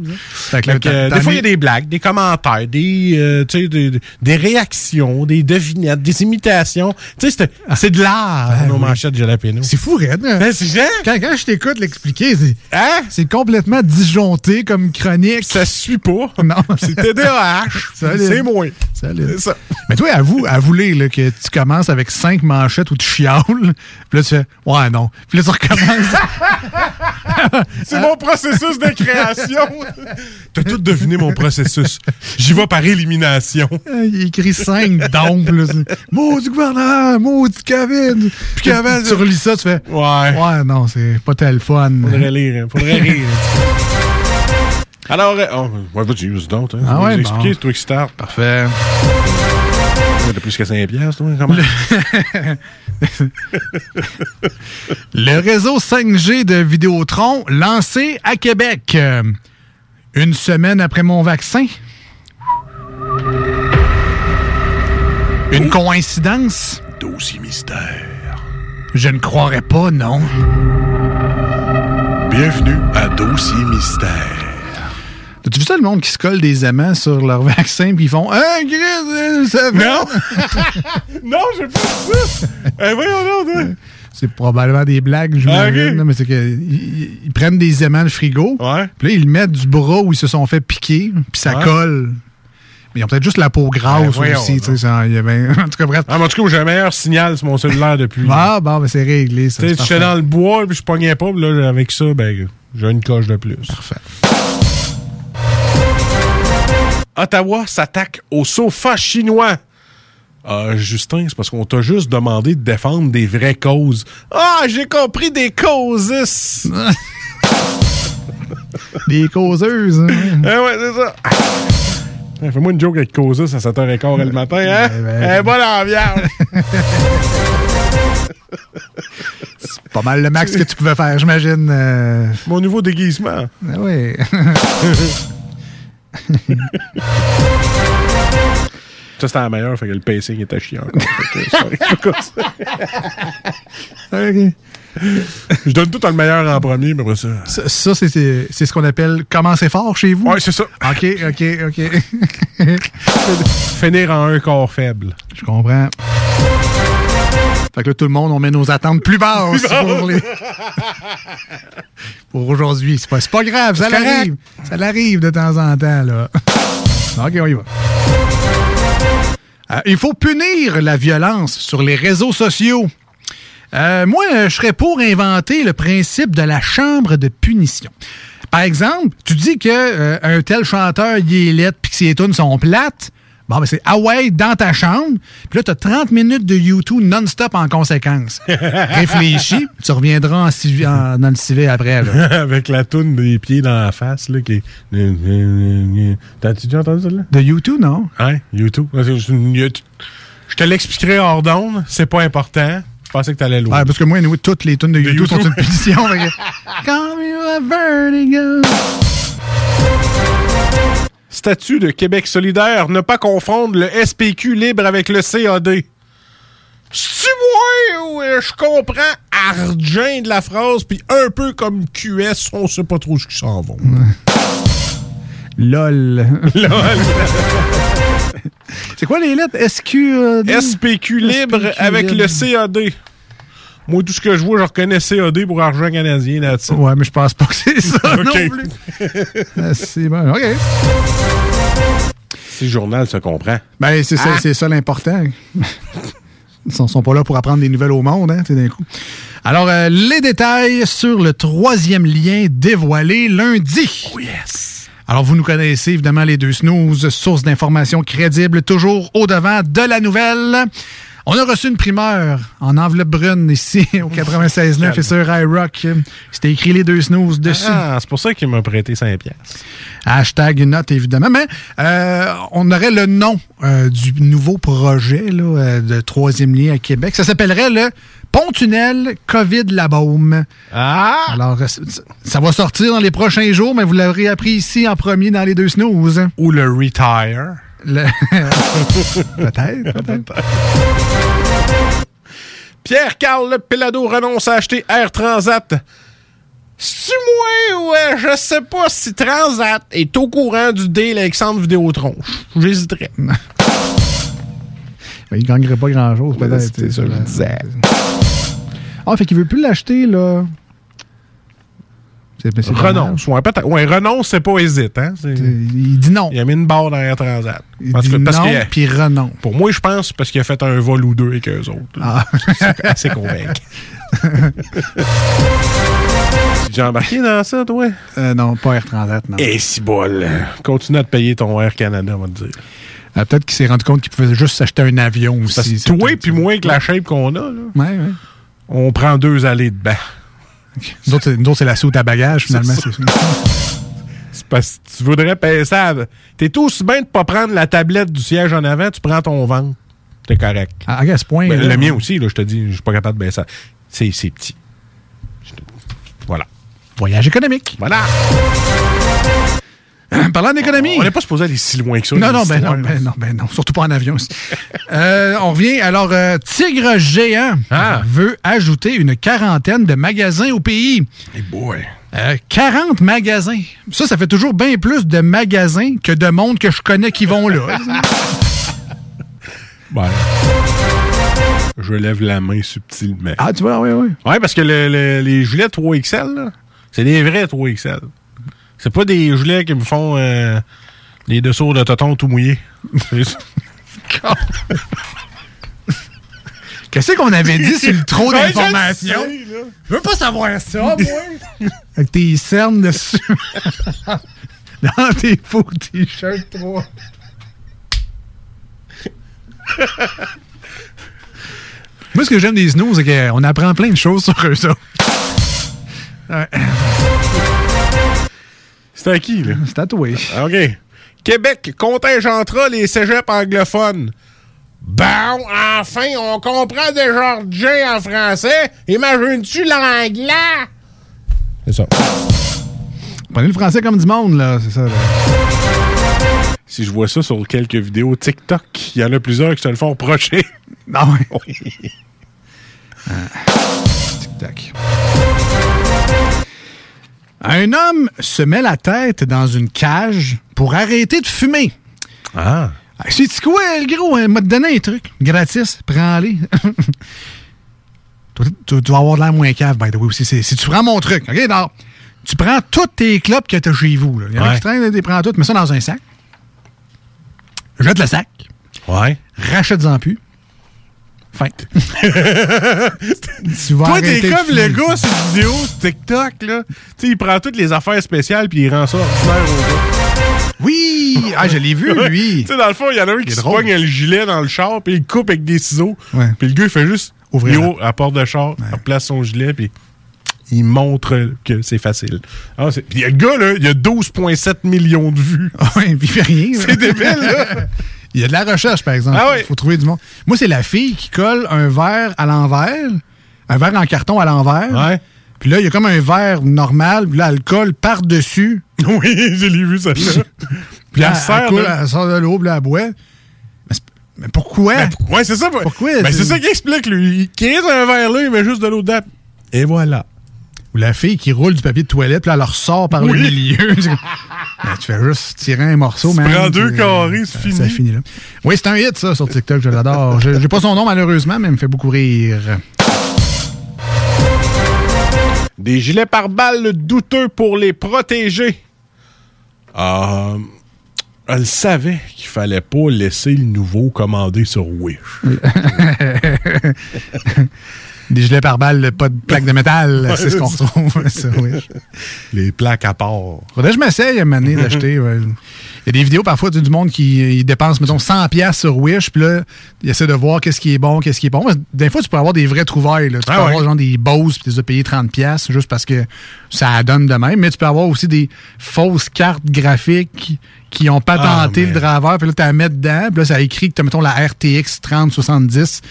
hein? Euh, des fois, il y a des blagues, des commentaires, des, euh, des, des réactions, des devinettes, des imitations. Sais, c'est- de l'art, nos manchettes jalapeno. C'est fou, Red. hein? Ben, c'est. Quand, quand je t'écoute l'expliquer, c'est Hein? c'est complètement disjoncté comme chronique. Ça suit pas. *laughs* Non. C'est TDAH. C'est moi. Ça. Mais toi, avoue, avouez là, que tu commences avec cinq manchettes où tu chiales. Puis là, tu fais Ouais, non. Puis là, tu recommences. *laughs* C'est mon processus de création. *laughs* T'as tout deviné mon processus. J'y vais par élimination. Il écrit cinq dompes. là. C'est, Maudit gouvernement, maudit COVID. Puis qu'avant, tu relis ça, tu fais Ouais. Ouais, non, c'est pas tel fun. Faudrait lire. hein. Faudrait *laughs* rire. Alors, euh, oh, ouais, vas-y, use donc. Hein. Ah ouais, expliquer, bon. c'est toi qui start. Parfait. T'as plus que 5 piastres, toi, comment? *laughs* Le réseau 5G de Vidéotron lancé à Québec. Une semaine après mon vaccin. Une coïncidence? Dossier mystère. Je ne croirais pas, non. Bienvenue à Dossier mystère. As-tu vu ça, le monde qui se colle des aimants sur leur *laughs* vaccin puis ils font Ah, Chris, ça fait. Non! *laughs* non, j'ai pas ça! Eh, voyons toi. *laughs* C'est probablement des blagues, j'imagine. Ah, ok. là, Mais c'est qu'ils ils- ils prennent des aimants de frigo. Puis là, ils mettent du bras où ils se sont fait piquer. Puis ça Ouais. colle. Mais ils ont peut-être juste la peau Ben, grasse voyons aussi. tu sais, ça, il y avait- *laughs* en tout cas, bref. Ah, en tout cas, j'ai un meilleur signal sur mon cellulaire depuis. Ah, bon, ben, c'est réglé. Tu sais, j'étais dans le bois, puis je pognais pas, puis là, avec ça, ben, j'ai une coche de plus. Parfait. Ottawa s'attaque au sofa chinois. Ah, Justin, c'est parce qu'on t'a juste demandé de défendre des vraies causes. Ah, j'ai compris des causes. *laughs* Des causeuses. hein. Ah ouais, c'est ça. Ah, Fais-moi une joke avec causes à 7h15 le matin, hein? ben, Eh, bonne ambiance! *laughs* Pas mal le max que tu pouvais faire, j'imagine. euh. Mon nouveau déguisement. Ah oui. *laughs* Ça, c'était la meilleure, fait que le pacing était chiant. encore. Fait que, sorry. *laughs* Écoute. Ok. Je donne tout le meilleur en premier, mais après ça. Ça, ça, c'est- ce qu'on appelle commencer fort chez vous? Ouais, c'est ça. OK, OK, OK. *laughs* Finir en un corps faible. Je comprends. Fait que là, tout le monde, on met nos attentes plus basses pour, les... pour aujourd'hui. C'est pas, c'est pas grave, ça l'arrive. Ça l'arrive de temps en temps, là. OK, on y va. Euh, il faut punir la violence sur les réseaux sociaux. Euh, moi, euh, je serais pour inventer le principe de la chambre de punition. Par exemple, tu dis que un tel chanteur, il est laid puis que ses tunes sont plates. Bon, c'est ouais, dans ta chambre. Puis là, tu as 30 minutes de YouTube non-stop en conséquence. *laughs* Réfléchis, tu reviendras en civi- en- dans le civet après. là. *laughs* Avec la toune des pieds dans la face, là, qui. T'as-tu déjà entendu ça, là? De YouTube, non? Hein? YouTube. Je te l'expliquerai hors d'onde, c'est pas important. Je pensais que t'allais loin. Parce que moi, anyway, toutes les tunes de YouTube, sont une punition. *laughs* Call me a vertigo. Statut de Québec solidaire, ne pas confondre le SPQ libre avec le CAD. Si moi, ouais, je comprends argent de la phrase, puis un peu comme QS, on sait pas trop ce qu'ils s'en vont. LOL. *laughs* Lol. C'est quoi les lettres? SQ. euh, SPQ libre SPQ avec libre. le CAD. Moi, tout ce que je vois, je reconnais CAD pour argent canadien là-dessus. Ouais, mais je pense pas que c'est ça *laughs* non plus. *laughs* Ah, c'est bon, OK. Si le journal se comprend. Ben, c'est ça, Ah. c'est ça l'important. *laughs* Ils sont, sont pas là pour apprendre des nouvelles au monde, hein, tu sais, d'un coup. Alors, euh, les détails sur le troisième lien dévoilé lundi. Oh yes! Alors, vous nous connaissez, évidemment, les deux snooze, source d'informations crédibles, toujours au-devant de la nouvelle. On a reçu une primeur en enveloppe brune ici, *laughs* au 96.9 et sur iRock. C'était écrit les deux snooze dessus. Ah, c'est pour ça qu'il m'a prêté 5 piastres. Hashtag note, évidemment. Mais euh, on aurait le nom euh, du nouveau projet là, euh, de troisième lien à Québec. Ça s'appellerait le Pont-Tunnel COVID La Baume. Ah! Alors, ça va sortir dans les prochains jours, mais vous l'aurez appris ici en premier dans les deux snooze. Ou le retire. Le- *laughs* peut-être, peut-être. Pierre-Carl Pelado renonce à acheter Air Transat. C'est-tu moi ou euh, je sais pas si Transat est au courant du deal Alexandre Vidéotron? J'hésiterais. Mais *laughs* il gagnerait pas grand-chose, peut-être. C'est ça, je disais. Ah, fait qu'il veut plus l'acheter, là. Renonce. Ouais, peut-être. Ouais, renonce, c'est pas hésite. Hein? Il dit non. Il a mis une barre dans Air Transat. Il dit cas, parce non, puis renonce. Pour moi, je pense parce qu'il a fait un vol ou deux avec eux autres. Ah. C'est assez convaincant. *laughs* J'ai embarqué dans ça, toi? Euh, non, pas Air Transat, non. Et si bol. Continue à te payer ton Air Canada, on va te dire. Ah, Peut-être qu'il s'est rendu compte qu'il pouvait juste s'acheter un avion aussi. Parce toi puis moi, avec la shape qu'on a, là, Ouais, ouais. on prend deux allées de bain. Nous autres, c'est- nous autres, c'est la soute à bagages, finalement. *laughs* C'est parce que tu voudrais payer ça. T'es aussi bien de pas prendre la tablette du siège en avant, tu prends ton ventre. T'es correct. Ah, à ce point. Ben, là, le mien aussi, là, je te dis, je suis pas capable de baisser ça. C'est c'est petit. Voilà. Voyage économique. Voilà. *coughs* Parlant d'économie. On n'est pas supposé aller si loin que ça. Non, dans non, ben non, ben non, ben non, surtout pas en avion. Euh, on revient. Alors, euh, Tigre Géant Ah. veut ajouter une quarantaine de magasins au pays. Hey boy. Euh, 40 magasins. Ça, ça fait toujours bien plus de magasins que de monde que je connais qui vont là. *laughs* Ben, je lève la main subtilement. ah, tu vois, oui, oui. Ouais, parce que le- le- les gilets 3XL, là, c'est des vrais 3XL. C'est pas des gilets qui me font euh, les dessous de tonton tout ça. *laughs* Qu'est-ce qu'on avait dit sur le trop Ouais, je d'informations? sais. Je veux pas savoir ça, moi. *laughs* Avec tes cernes dessus. *laughs* Dans tes faux t-shirts 3. Moi, ce que j'aime des snooze, c'est qu'on apprend plein de choses sur eux autres. Ouais. C'est à qui, là? C'est à toi. OK. Québec contingentera les cégeps anglophones. Bon, enfin, on comprend des Georgiens en français. Imagines-tu l'anglais? C'est ça. Prenez le français comme du monde, là. C'est ça. là. Si je vois ça sur quelques vidéos TikTok, il y en a plusieurs qui se le font reprocher. Ah oui. *laughs* Tic-tac. Un homme se met la tête dans une cage pour arrêter de fumer. Ah. C'est quoi, le gros? Il m'a donné un truc. Gratis. Prends-les. *laughs* tu, vas avoir de l'air moins cave, by the way, aussi. Si tu prends mon truc, OK? Alors, tu prends toutes tes clopes que tu as chez vous. là. Il y en a Ouais. qui traînent, tu les prends toutes, mets ça dans un sac. Jette le sac. Ouais. Rachète-en plus. Fin. *laughs* tu vas Toi, t'es comme le gars sur vidéo TikTok, là. Tu sais, il prend toutes les affaires spéciales puis il rend ça ordinaire au gars. Oui! Ah, je l'ai vu, lui. tu sais, dans le fond, il y en a un qui se drôle. pogne le gilet dans le char puis il coupe avec des ciseaux. Ouais. Puis le gars, il fait juste Ouvrir la- porte de char, il replace son gilet puis il montre que c'est facile. Ah, c'est- puis le gars, là, il a 12,7 millions de vues. *laughs* Oui, puis il fait rien. là. C'est débile, là. *laughs* Il y a de la recherche, par exemple. Ah oui. Il faut trouver du monde. Moi, c'est la fille qui colle un verre à l'envers, un verre en carton à l'envers. Ouais. Puis là, il y a comme un verre normal, puis là, elle le colle par-dessus. *laughs* Oui, je l'ai vu, ça. Puis elle elle, sert coule, de- elle sort de l'eau, puis là, elle boit. Mais, c'est- mais pourquoi? Ben, pour- ouais, c'est ça. Pourquoi? Ben, c'est C'est- ça qui explique, lui. Il crée un verre là, il met juste de l'eau dedans. Et voilà. Ou la fille qui roule du papier de toilette, puis là, elle le ressort par le milieu. *laughs* Ben, tu fais juste tirer un morceau, Tu man. prends deux puis, carrés, c'est ça- fini. Ça finit là. Oui, c'est un hit, ça, sur TikTok. Je l'adore. Je- J'ai pas son nom, malheureusement, mais il me fait beaucoup rire. Des gilets pare-balles douteux pour les protéger. Euh, elle savait qu'il fallait pas laisser le nouveau commander sur Wish. *laughs* Des gilets pare-balles, pas de *laughs* plaques de métal. Ouais, c'est ce qu'on retrouve. ça, oui. Les plaques à part. Faudrait que je m'essaye à un moment donné d'acheter. ouais. Il y a des vidéos parfois du monde qui euh, dépense, mettons, 100$ piastres sur Wish, puis là, il essaie de voir qu'est-ce qui est bon, qu'est-ce qui est bon. Des fois, tu peux avoir des vrais trouvailles. là. Tu Ah peux ouais. avoir genre des Bose, puis tu les as payés 30$ piastres juste parce que ça donne de même. Mais tu peux avoir aussi des fausses cartes graphiques qui ont patenté Ah, le driver, puis là, tu la mets dedans, puis là, ça écrit que tu as, mettons, la RTX 3070.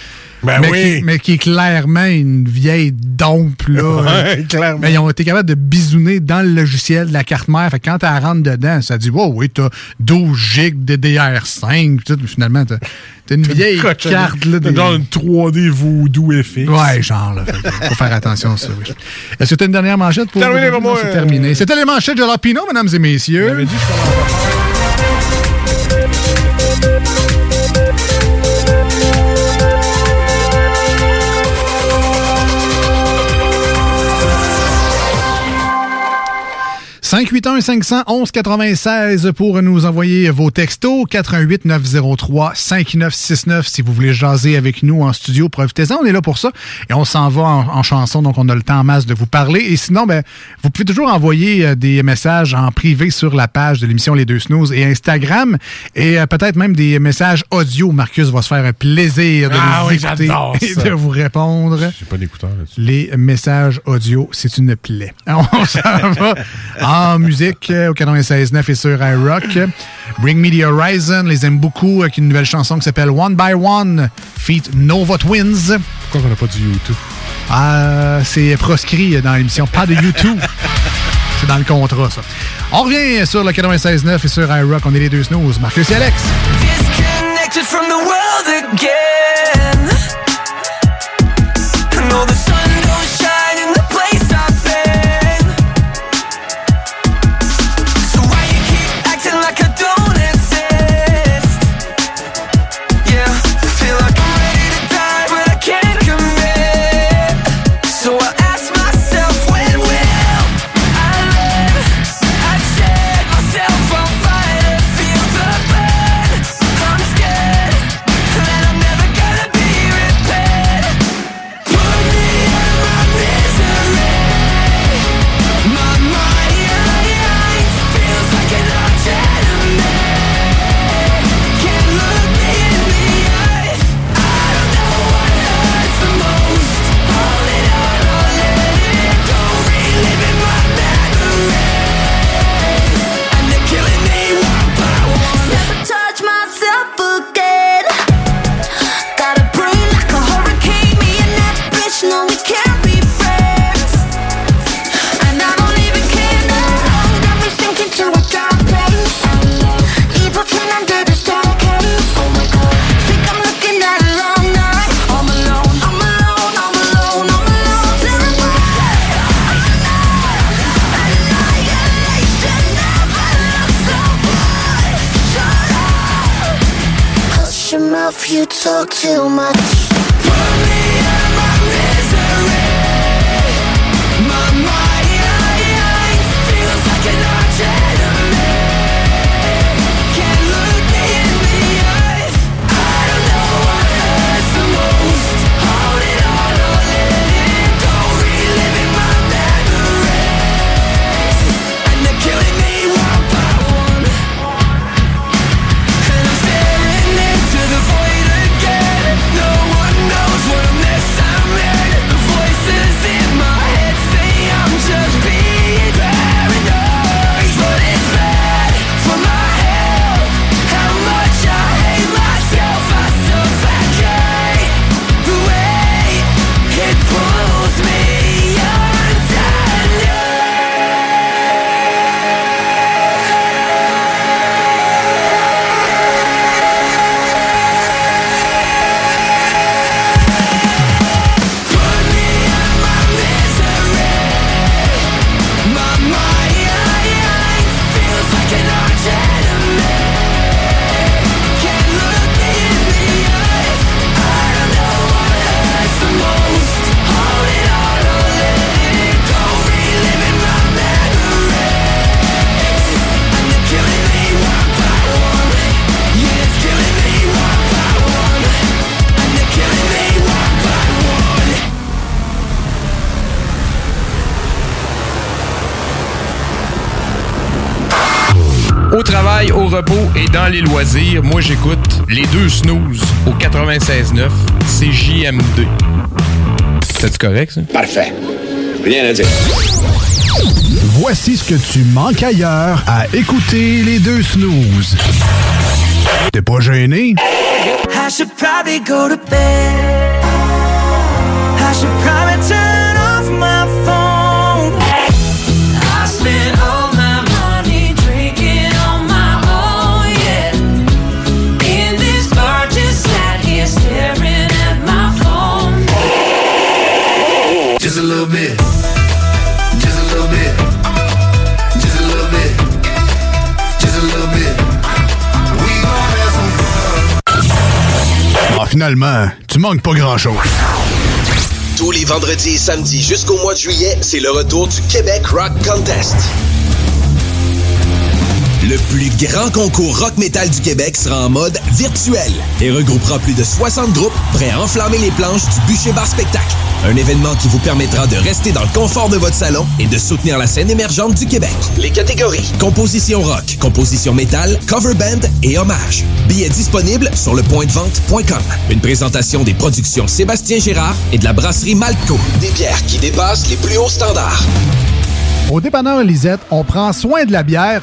Ben mais, oui. qui, mais qui est clairement une vieille dompe, là. Ouais, clairement. Mais ils ont été capables de bisouner dans le logiciel de la carte mère. Fait que quand tu rentres dedans, ça dit, wow, oui, t'as 12 gigs de DR5. pis tout, mais finalement, t'as t'as une vieille carte, là. T'as des- Genre une 3D Voodoo FX. Ouais, genre, là. Faut faire attention à ça, oui. Est-ce que tu as une dernière manchette pour Terminé C'est euh, terminé. C'était les manchettes de Jalapino, mesdames et messieurs. « 5 581 511 96 pour nous envoyer vos textos. 88 903 5969 si vous voulez jaser avec nous en studio. Profitez-en, on est là pour ça. Et on s'en va en, en chanson, donc on a le temps en masse de vous parler. Et sinon, ben, vous pouvez toujours envoyer euh, des messages en privé sur la page de l'émission Les Deux Snooze et Instagram. Et euh, peut-être même des messages audio. Marcus va se faire un plaisir de Ah nous oui, écouter *laughs* et de vous répondre. J'ai pas d'écouteur là-dessus. Les messages audio, c'est une plaie. *laughs* On s'en va en musique euh, au 96.9 et sur iRock. Bring Me the Horizon, les aime beaucoup, avec une nouvelle chanson qui s'appelle One by One, feat Nova Twins. Pourquoi on n'a pas du YouTube? Ah, c'est proscrit dans l'émission, pas de YouTube. c'est dans le contrat, ça. On revient sur le 96.9 et sur iRock. On est les deux snooze. Marcus et Alex. Disconnected from the world again. Dans les loisirs, moi j'écoute les deux snooze au 96.9 CJMD. C'est correct ça? Parfait. Rien à dire. Voici ce que tu manques ailleurs à écouter les deux snooze. T'es pas gêné? I should probably go to bed. Finalement, tu manques pas grand-chose. Tous les vendredis et samedis jusqu'au mois de juillet, c'est le retour du Québec Rock Contest. Le plus grand concours rock metal du Québec sera en mode virtuel et regroupera plus de 60 groupes prêts à enflammer les planches du Bûcher Bar Spectacle. Un événement qui vous permettra de rester dans le confort de votre salon et de soutenir la scène émergente du Québec. Les catégories composition rock, composition métal, cover band et hommage. Billets disponibles sur le vente.com. Une présentation des productions Sébastien Gérard et de la brasserie Malco. Des bières qui dépassent les plus hauts standards. Au dépanneur Lisette, on prend soin de la bière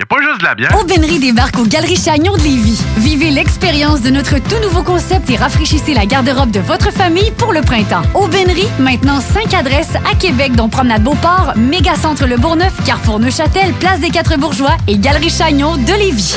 y a pas juste de la bière. Débarque aux Galeries Chagnon de Lévis. Vivez l'expérience de notre tout nouveau concept et rafraîchissez la garde-robe de votre famille pour le printemps. Aubainerie, maintenant 5 adresses à Québec, dont Promenade Beauport, Mégacentre Le Bourgneuf, Carrefour Neuchâtel, Place des Quatre Bourgeois et Galerie Chagnon de Lévis.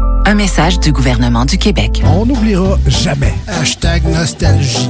Un message du gouvernement du Québec. On n'oubliera jamais. Hashtag nostalgie.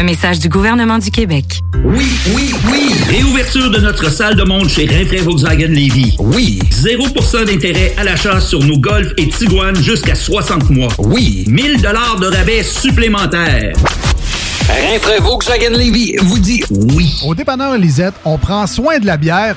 Un message du gouvernement du Québec. Oui, oui, oui! Réouverture de notre salle de monde chez Rinfrae Volkswagen Levy. Oui! 0% d'intérêt à l'achat sur nos Golf et Tiguan jusqu'à 60 mois. Oui! 1000 dollars de rabais supplémentaires. Rinfrae Volkswagen Levy vous dit oui. Au dépanneur Lisette, on prend soin de la bière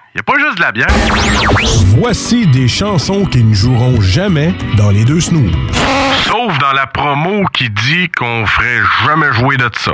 y a pas juste de la bière. Voici des chansons qui ne joueront jamais dans les deux snooze. Sauf dans la promo qui dit qu'on ferait jamais jouer de ça.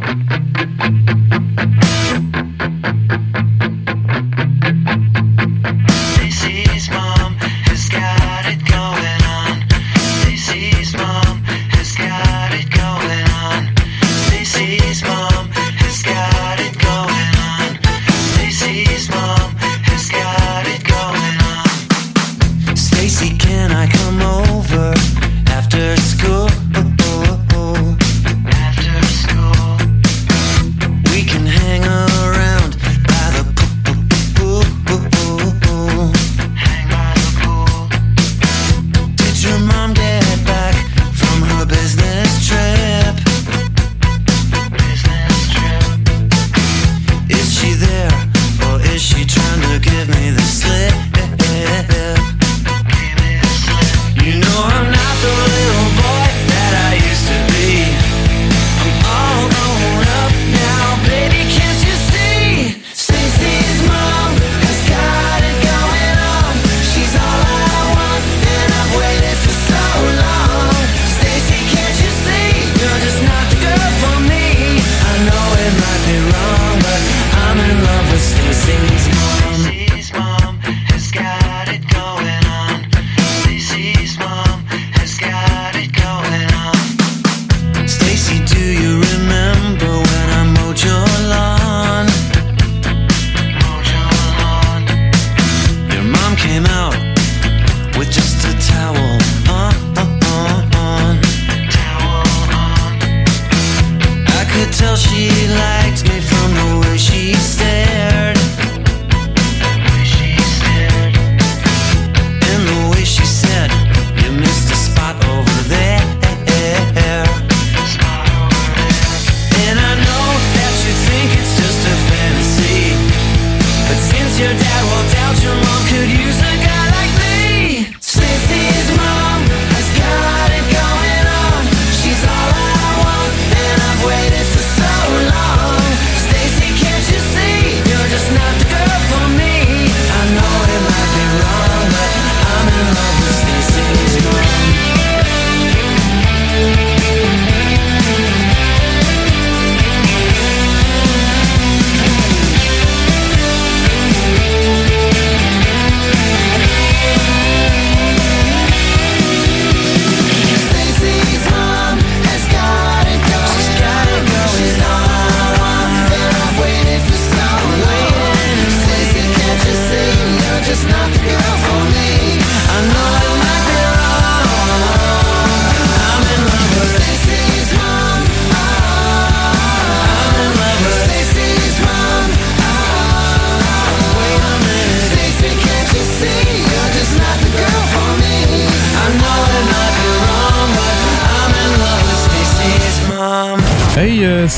*laughs* about your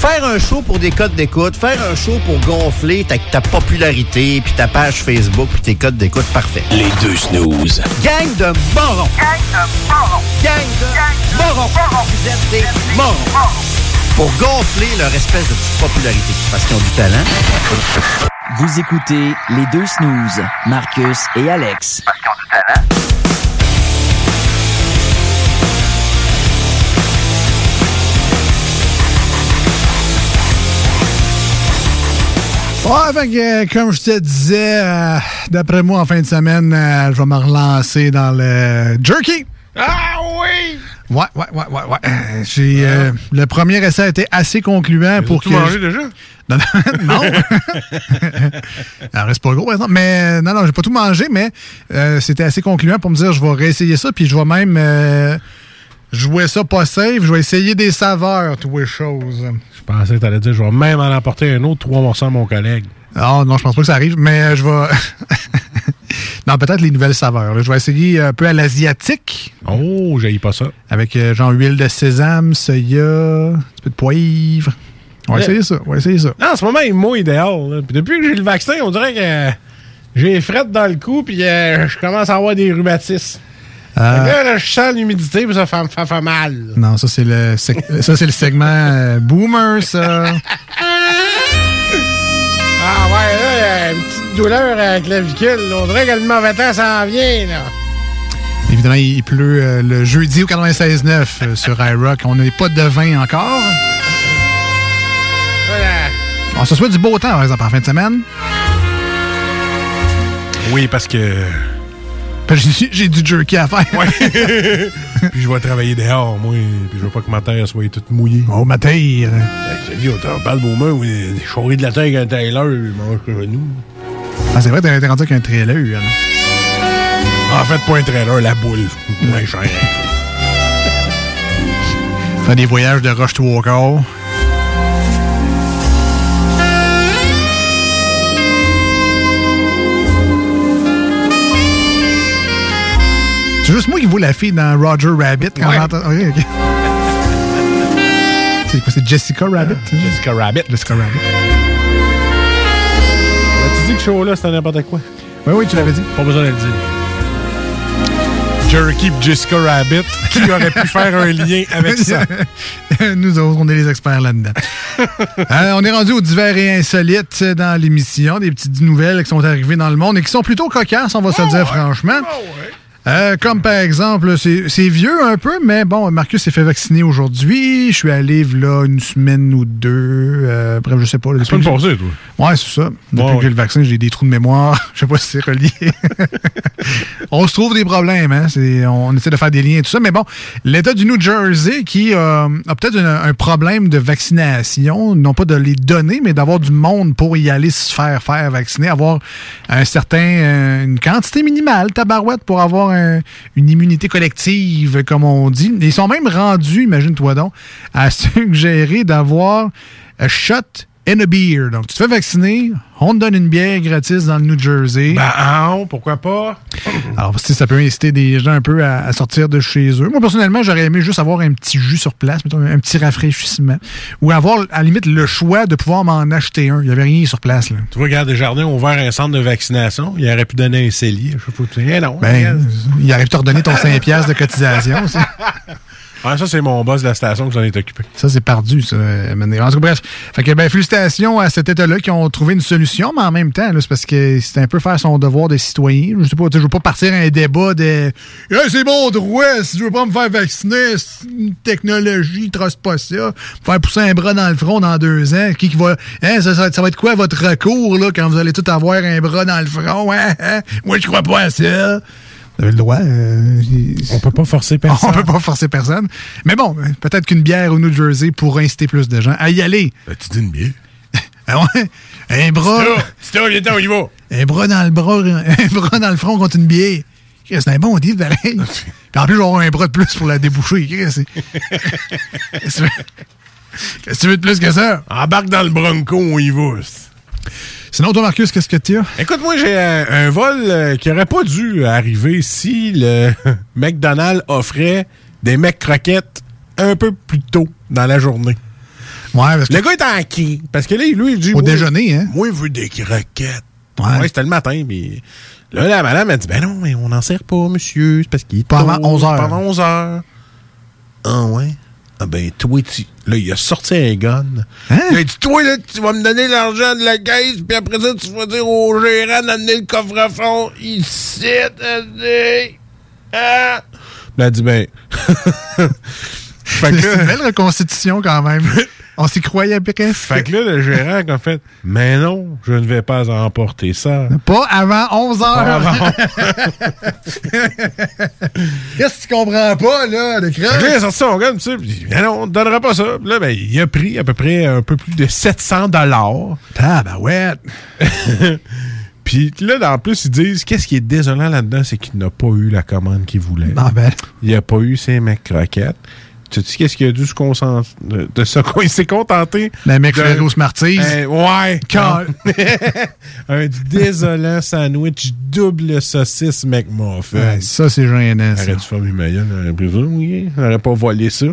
Faire un show pour des codes d'écoute, faire un show pour gonfler ta, ta popularité, puis ta page Facebook, puis tes codes d'écoute, parfait. Les deux snooze. Gang de morons! Gang de morons! Gang de morons! Vous êtes des morons! Pour gonfler leur espèce de petite popularité, parce qu'ils ont du talent. Vous écoutez les deux snooze, Marcus et Alex. Ouais, fait que, euh, comme je te disais, euh, d'après moi, en fin de semaine, euh, je vais me relancer dans le jerky. Ah oui! Ouais, ouais, ouais, ouais, ouais. J'ai, euh, le premier essai a été assez concluant pour tout que. mangé je- déjà? Non, non. *laughs* non. *laughs* Reste pas gros, par exemple. Mais non, non, j'ai pas tout mangé, mais euh, c'était assez concluant pour me dire je vais réessayer ça, puis je vais même euh, jouer ça pas safe. Je vais essayer des saveurs, toutes les choses. Je pensais que t'allais dire, je vais même en apporter un autre trois morceaux à mon collègue. Ah non, je pense pas que ça arrive, mais euh, je vais. *laughs* non, peut-être les nouvelles saveurs. là. Je vais essayer un peu à l'asiatique. Oh, j'ai pas ça. Avec euh, genre huile de sésame, soya, un petit peu de poivre. On va essayer ça. On va essayer ça. Non, en ce moment, il mot idéal. là. Puis depuis que j'ai le vaccin, on dirait que j'ai frette dans le cou, puis euh, je commence à avoir des rhumatismes. Euh, que là, là, je sens l'humidité, ça fait, fait, fait mal. Non, ça c'est le sec- ça c'est le segment euh, boomer ça. *laughs* Ah ouais, là, il y a une petite douleur à la clavicule. On dirait que le mauvais temps s'en vient, là. Évidemment, il pleut euh, le jeudi au 96.9 euh, sur iRock. On n'a pas de vin encore. Voilà. On se souhaite du beau temps, par exemple, en fin de semaine. Oui, parce que. J'ai du jerky à faire. *laughs* puis je vais travailler dehors, moi. Puis je veux pas que ma terre soit toute mouillée. Oh, ma terre. Je te dis, on parle beau main, oui. Des chauries de la terre avec un Taylor, il mange que nous. Ah, c'est vrai, t'es rendu avec un trailer. hein. En fait, pas un trailer, la boule. Moins cher. Faire des voyages de Rush to Walker. C'est juste moi qui vois la fille dans Roger Rabbit quand Ouais. j'entends. Ok, ok. *laughs* C'est quoi, c'est Jessica Rabbit? Jessica Rabbit. Jessica Rabbit. tu dis que ce show-là, c'était n'importe quoi? Oui, oui, tu l'avais dit. Pas besoin de le dire. Jerky Jessica Rabbit, qui *laughs* aurait pu faire un lien avec ça? *laughs* Nous autres, on est les experts là-dedans. Euh, on est rendu aux divers et insolites dans l'émission, des petites nouvelles qui sont arrivées dans le monde et qui sont plutôt cocasses, on va se le dire franchement. Euh, comme par exemple, c'est vieux un peu, mais bon, Marcus s'est fait vacciner aujourd'hui. Je suis allé là une semaine ou deux. Euh, bref, je sais pas. depuis semaine passée, toi. Ouais, c'est ça. Depuis Ouais, que j'ai le vaccin, j'ai des trous de mémoire. *laughs* Je sais pas si c'est relié. *laughs* on se trouve des problèmes, hein. On essaie de faire des liens et tout ça. Mais bon, l'État du New Jersey qui euh, a peut-être un, problème de vaccination, non pas de les donner, mais d'avoir du monde pour y aller se faire faire vacciner, avoir un certain, une quantité minimale, tabarouette, pour avoir un- une immunité collective, comme on dit. Ils sont même rendus, imagine-toi donc, à *laughs* suggérer d'avoir a shot and a beer. Donc, tu te fais vacciner, on te donne une bière gratis dans le New Jersey. Ben, non, pourquoi pas? Alors, sais, ça peut inciter des gens un peu à, à sortir de chez eux. Moi, personnellement, j'aurais aimé juste avoir un petit jus sur place, mettons, un petit rafraîchissement. Ou avoir, à la limite, le choix de pouvoir m'en acheter un. Il n'y avait rien sur place, là. Tu vois, regarde, Desjardins ont ouvert un centre de vaccination. Il aurait pu donner un cellier. Je sais pas. Eh non. Ben, il arrive de te redonner ton 5$ piastres de cotisation. *laughs* Ah, ça, c'est mon boss de la station qui s'en est occupé. Ça, c'est perdu, ça. En tout cas, bref. Fait que, ben, félicitations à cet État-là qui ont trouvé une solution, mais en même temps, c'est parce que c'est un peu faire son devoir de citoyen. Je sais pas, je veux pas partir à un débat de c'est mon droit, si je veux pas me faire vacciner, c'est une technologie, trosse pas ça. Faire pousser un bras dans le front dans deux ans. Qui, qui va. Hein, ça, ça, ça va être quoi votre recours, là, quand vous allez tout avoir un bras dans le front? Hein, hein? Moi, je crois pas à ça. Vous avez le droit. euh, On peut pas forcer *laughs* personne. On peut pas forcer personne. Mais bon, peut-être qu'une bière au New Jersey pourrait inciter plus de gens à y aller. tu dis une bière? *laughs* ah? Un bras. C'est toi, viens y va. Un bras dans le bras, *laughs* un bras dans le front contre une bière. C'est un bon deal, pareil. Puis en plus, je vais avoir un bras de plus pour la déboucher. Chris, c'est- Qu'est-ce que tu veux- qu'est-ce que tu veux de plus que ça? Embarque dans le Bronco, on y va. Sinon, toi, Marcus, qu'est-ce que tu as? Écoute, moi, j'ai un, un vol euh, qui aurait pas dû arriver si le *laughs* McDonald's offrait des mecs croquettes un peu plus tôt dans la journée. Ouais, parce que. Le gars est en qui? Parce que là, lui, il dit. Au moi, déjeuner, hein? Moi, il veut des croquettes. Ouais. Ouais, c'était le matin, mais. Là, la madame, elle dit Ben non, mais on n'en sert pas, monsieur. C'est parce qu'il est tôt, avant 11 heures. Pas avant 11 heures. Ah, ouais. Ah, ben, toi, tu. Là, il a sorti un gun. Hein? Il a dit Toi, là, tu vas me donner l'argent de la caisse, puis après ça, tu vas dire au gérant d'amener le coffre-fond ici. t'as dit. Ah. Puis elle a dit Ben. *laughs* Fait que C'est une belle reconstitution quand même. *laughs* On s'y croyait presque. Fait que là, le gérant a fait Mais non, je ne vais pas emporter ça. Pas avant 11 heures. Avant. *laughs* Qu'est-ce que tu comprends pas, là, que là, il a sorti son gun, tu dit, Mais non, on ne donnera pas ça. Là, ben, il a pris à peu près un peu plus de 700 dollars. Tabarouette. *laughs* Puis là, en plus, ils disent qu'est-ce qui est désolant là-dedans, c'est qu'il n'a pas eu la commande qu'il voulait. Ben. Il n'a pas eu ses mecs croquettes. Tu sais qu'est-ce qu'il a dû se concentrer de, de ça? Il s'est contenté. Le mec de- Ferrero Smarties. Euh, ouais. *laughs* Un désolant sandwich double saucisse McMuffin. Ouais, ça, c'est gênant. Arrête de faire mes maillots, j'aurais pris ça, oui. J'aurais pas volé ça.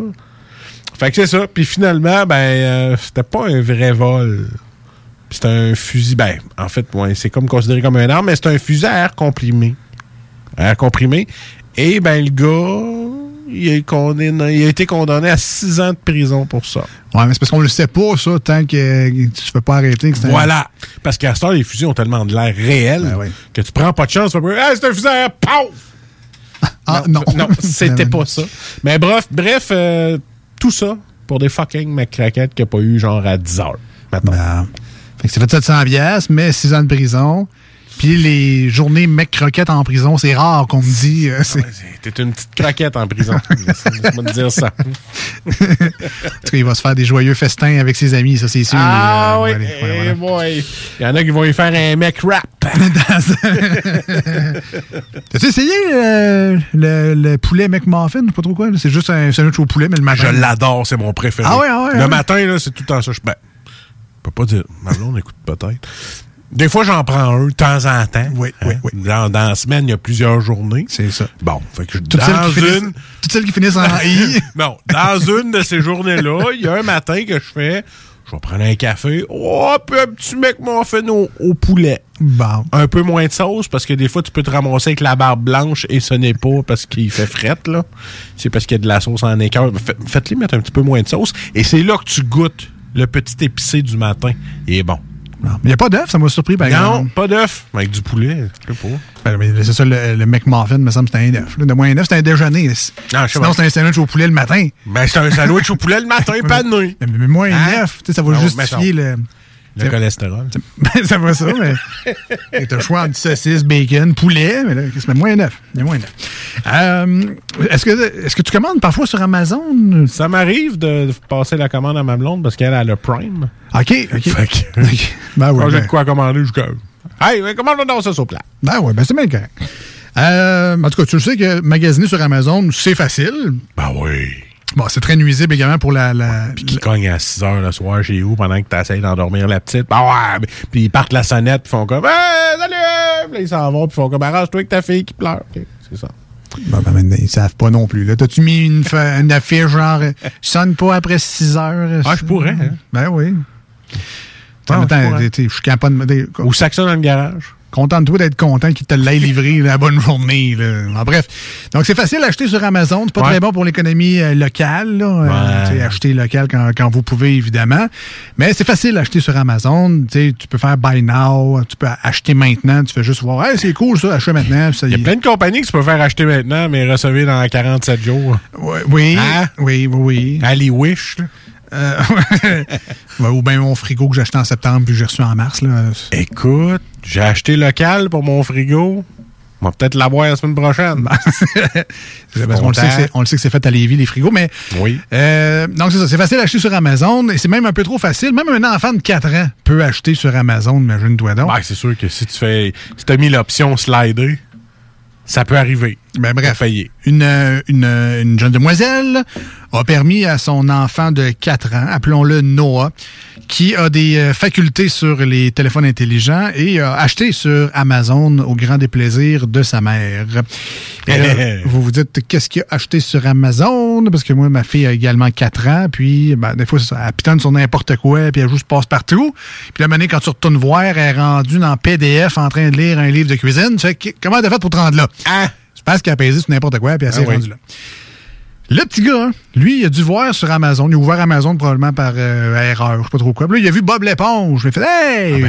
Fait que c'est ça. Puis finalement, ben, euh, c'était pas un vrai vol. C'était un fusil. Ben, en fait, ouais, c'est comme considéré comme un arme, mais c'est un fusil à air comprimé. À air comprimé. Et ben, le gars, il a, condamné- il a été condamné à 6 ans de prison pour ça. Ouais, mais c'est parce qu'on le sait pas, ça, tant que tu te fais pas arrêter. que c'est un- Voilà. Parce qu'à ce temps, les fusils ont tellement de l'air réel Ben que tu prends pas de chance. Tu Ah, c'est un fusil à paf! Ah, non. Non, *laughs* c'était pas ça. Mais bref, bref, euh, tout ça pour des fucking McCrackets qu'il n'y a pas eu genre à 10 heures. Maintenant. Ben, Fait que c'est fait 700 piastres, mais 6 ans de prison. Puis les journées mec croquettes en prison, c'est rare qu'on me dit. euh, T'es une petite craquette en prison. *laughs* Te dire ça. En tout cas, il va se faire des joyeux festins avec ses amis, ça c'est sûr. Ah Euh, oui, eh voilà, voilà. boy. Il y en a qui vont y faire un mec rap. *laughs* T'as-tu essayé euh, le, le poulet McMuffin? Je sais pas trop quoi. C'est juste un sandwich au poulet, mais le matin. Je l'adore, c'est mon préféré. Ah ouais, ah ouais, Le ouais. matin, c'est tout le temps ça. Je ben, je peux pas dire. Ma blonde écoute peut-être. Des fois, j'en prends un de temps en temps. Oui, oui, oui. Dans, dans la semaine, il y a plusieurs journées. C'est ça. Bon, fait que je- Toutes celles, dans qui une. toutes celles qui finissent en I. *laughs* non, dans une de ces journées-là, il y a un matin que je fais. Je vais prendre un café. Oh, puis un petit mec fait au, au poulet. Bon. Un peu moins de sauce parce que des fois, tu peux te ramasser avec la barbe blanche et ce n'est pas parce qu'il fait frette, là. C'est parce qu'il y a de la sauce en écœur. Fait- Faites-les mettre un petit peu moins de sauce. Et c'est là que tu goûtes le petit épicé du matin. Il est bon. Il n'y a pas d'œuf, ça m'a surpris par Non, exemple. pas d'œuf. Avec du poulet, je sais pas. Ben, c'est ça, le, le McMuffin, me semble c'était un œuf. De moins un œuf, c'est un déjeuner. Ah, je sais Sinon, c'est un sandwich au poulet le matin. Ben, c'est un sandwich au poulet le matin, *laughs* pas de nuit. Mais, mais moins Hein? un œuf, tu sais, ça va Non, justifier le. Le cholestérol. *laughs* Ben, ça va ça, mais. *laughs* T'as le choix entre saucisse, bacon, poulet, mais là, c'est moins un œuf. Il y a moins un œuf. Euh, est-ce, que, est-ce que tu commandes parfois sur Amazon? Ça m'arrive de passer la commande à ma blonde parce qu'elle a le Prime. OK, OK. Fait que- Ben oui, Quand j'ai ben- de quoi commander, je comme. Hey, mais commande donc ça sur plat. Ben ouais, ben c'est bien correct. Euh, en tout cas, tu le sais que magasiner sur Amazon, c'est facile. Ben oui. Bon, c'est très nuisible également pour la. la Puis qui cogne à 6 heures le soir chez vous pendant que tu essaies d'endormir la petite. Ben ouais. Puis ils partent la sonnette, puis font comme. Hey, salut! Puis là, ils s'en vont, puis font comme. Arrange-toi avec ta fille qui pleure. C'est ça. Ben, ben, maintenant, ils savent pas non plus. Là. T'as-tu mis une, affiche genre *laughs* sonne pas après 6 heures? Ah, je pourrais, hein. Ben oui. Ah, je pourrais. je suis capable de. Ou sac ça dans le garage. Content de toi d'être content qu'il te l'ait livré la bonne journée. Là. En bref. Donc, c'est facile d'acheter sur Amazon. C'est pas Ouais. très bon pour l'économie euh, locale. Là. Euh, Ouais. acheter local quand, quand vous pouvez, évidemment. Mais c'est facile d'acheter sur Amazon. Tu peux faire buy now. Tu peux acheter maintenant. Tu fais juste voir. Hey, c'est cool ça, acheter maintenant. ça Il y a y plein de compagnies que tu peux faire acheter maintenant, mais recevoir dans 47 jours. Ouais, oui, Hein? oui, oui, oui. Ali Wish, là. Euh, *laughs* ou bien mon frigo que j'ai acheté en septembre puis que j'ai reçu en mars. Là. Écoute, j'ai acheté local pour mon frigo. On va peut-être l'avoir la semaine prochaine. *laughs* Parce qu'on le sait que c'est- on le sait que c'est fait à Lévis, les frigos, mais Oui. euh, donc c'est ça, c'est facile d'acheter sur Amazon et c'est même un peu trop facile. Même un enfant de 4 ans peut acheter sur Amazon, imagine-toi donc. Ben, c'est sûr que si tu fais. Si t'as mis l'option slider, Ça peut arriver. Ben bref, une, euh, une, euh, une jeune demoiselle a permis à son enfant de 4 ans, appelons-le Noah, qui a des euh, facultés sur les téléphones intelligents et a acheté sur Amazon au grand déplaisir de sa mère. Là, *laughs* vous vous dites, qu'est-ce qu'il a acheté sur Amazon? Parce que moi, ma fille a également 4 ans, puis ben, des fois, elle pitonne sur n'importe quoi, puis elle juste passe partout. Puis la année, quand tu retournes voir, elle est rendue dans PDF en train de lire un livre de cuisine. Fait que, comment t'as fait pour te rendre là? Je pense qu'elle a pesé sur n'importe quoi, puis elle s'est Ah oui. rendue là. Le petit gars, lui, il a dû voir sur Amazon. Il a ouvert Amazon probablement par euh, erreur, je sais pas trop quoi. Puis là, il a vu Bob l'éponge. Il a fait Hey!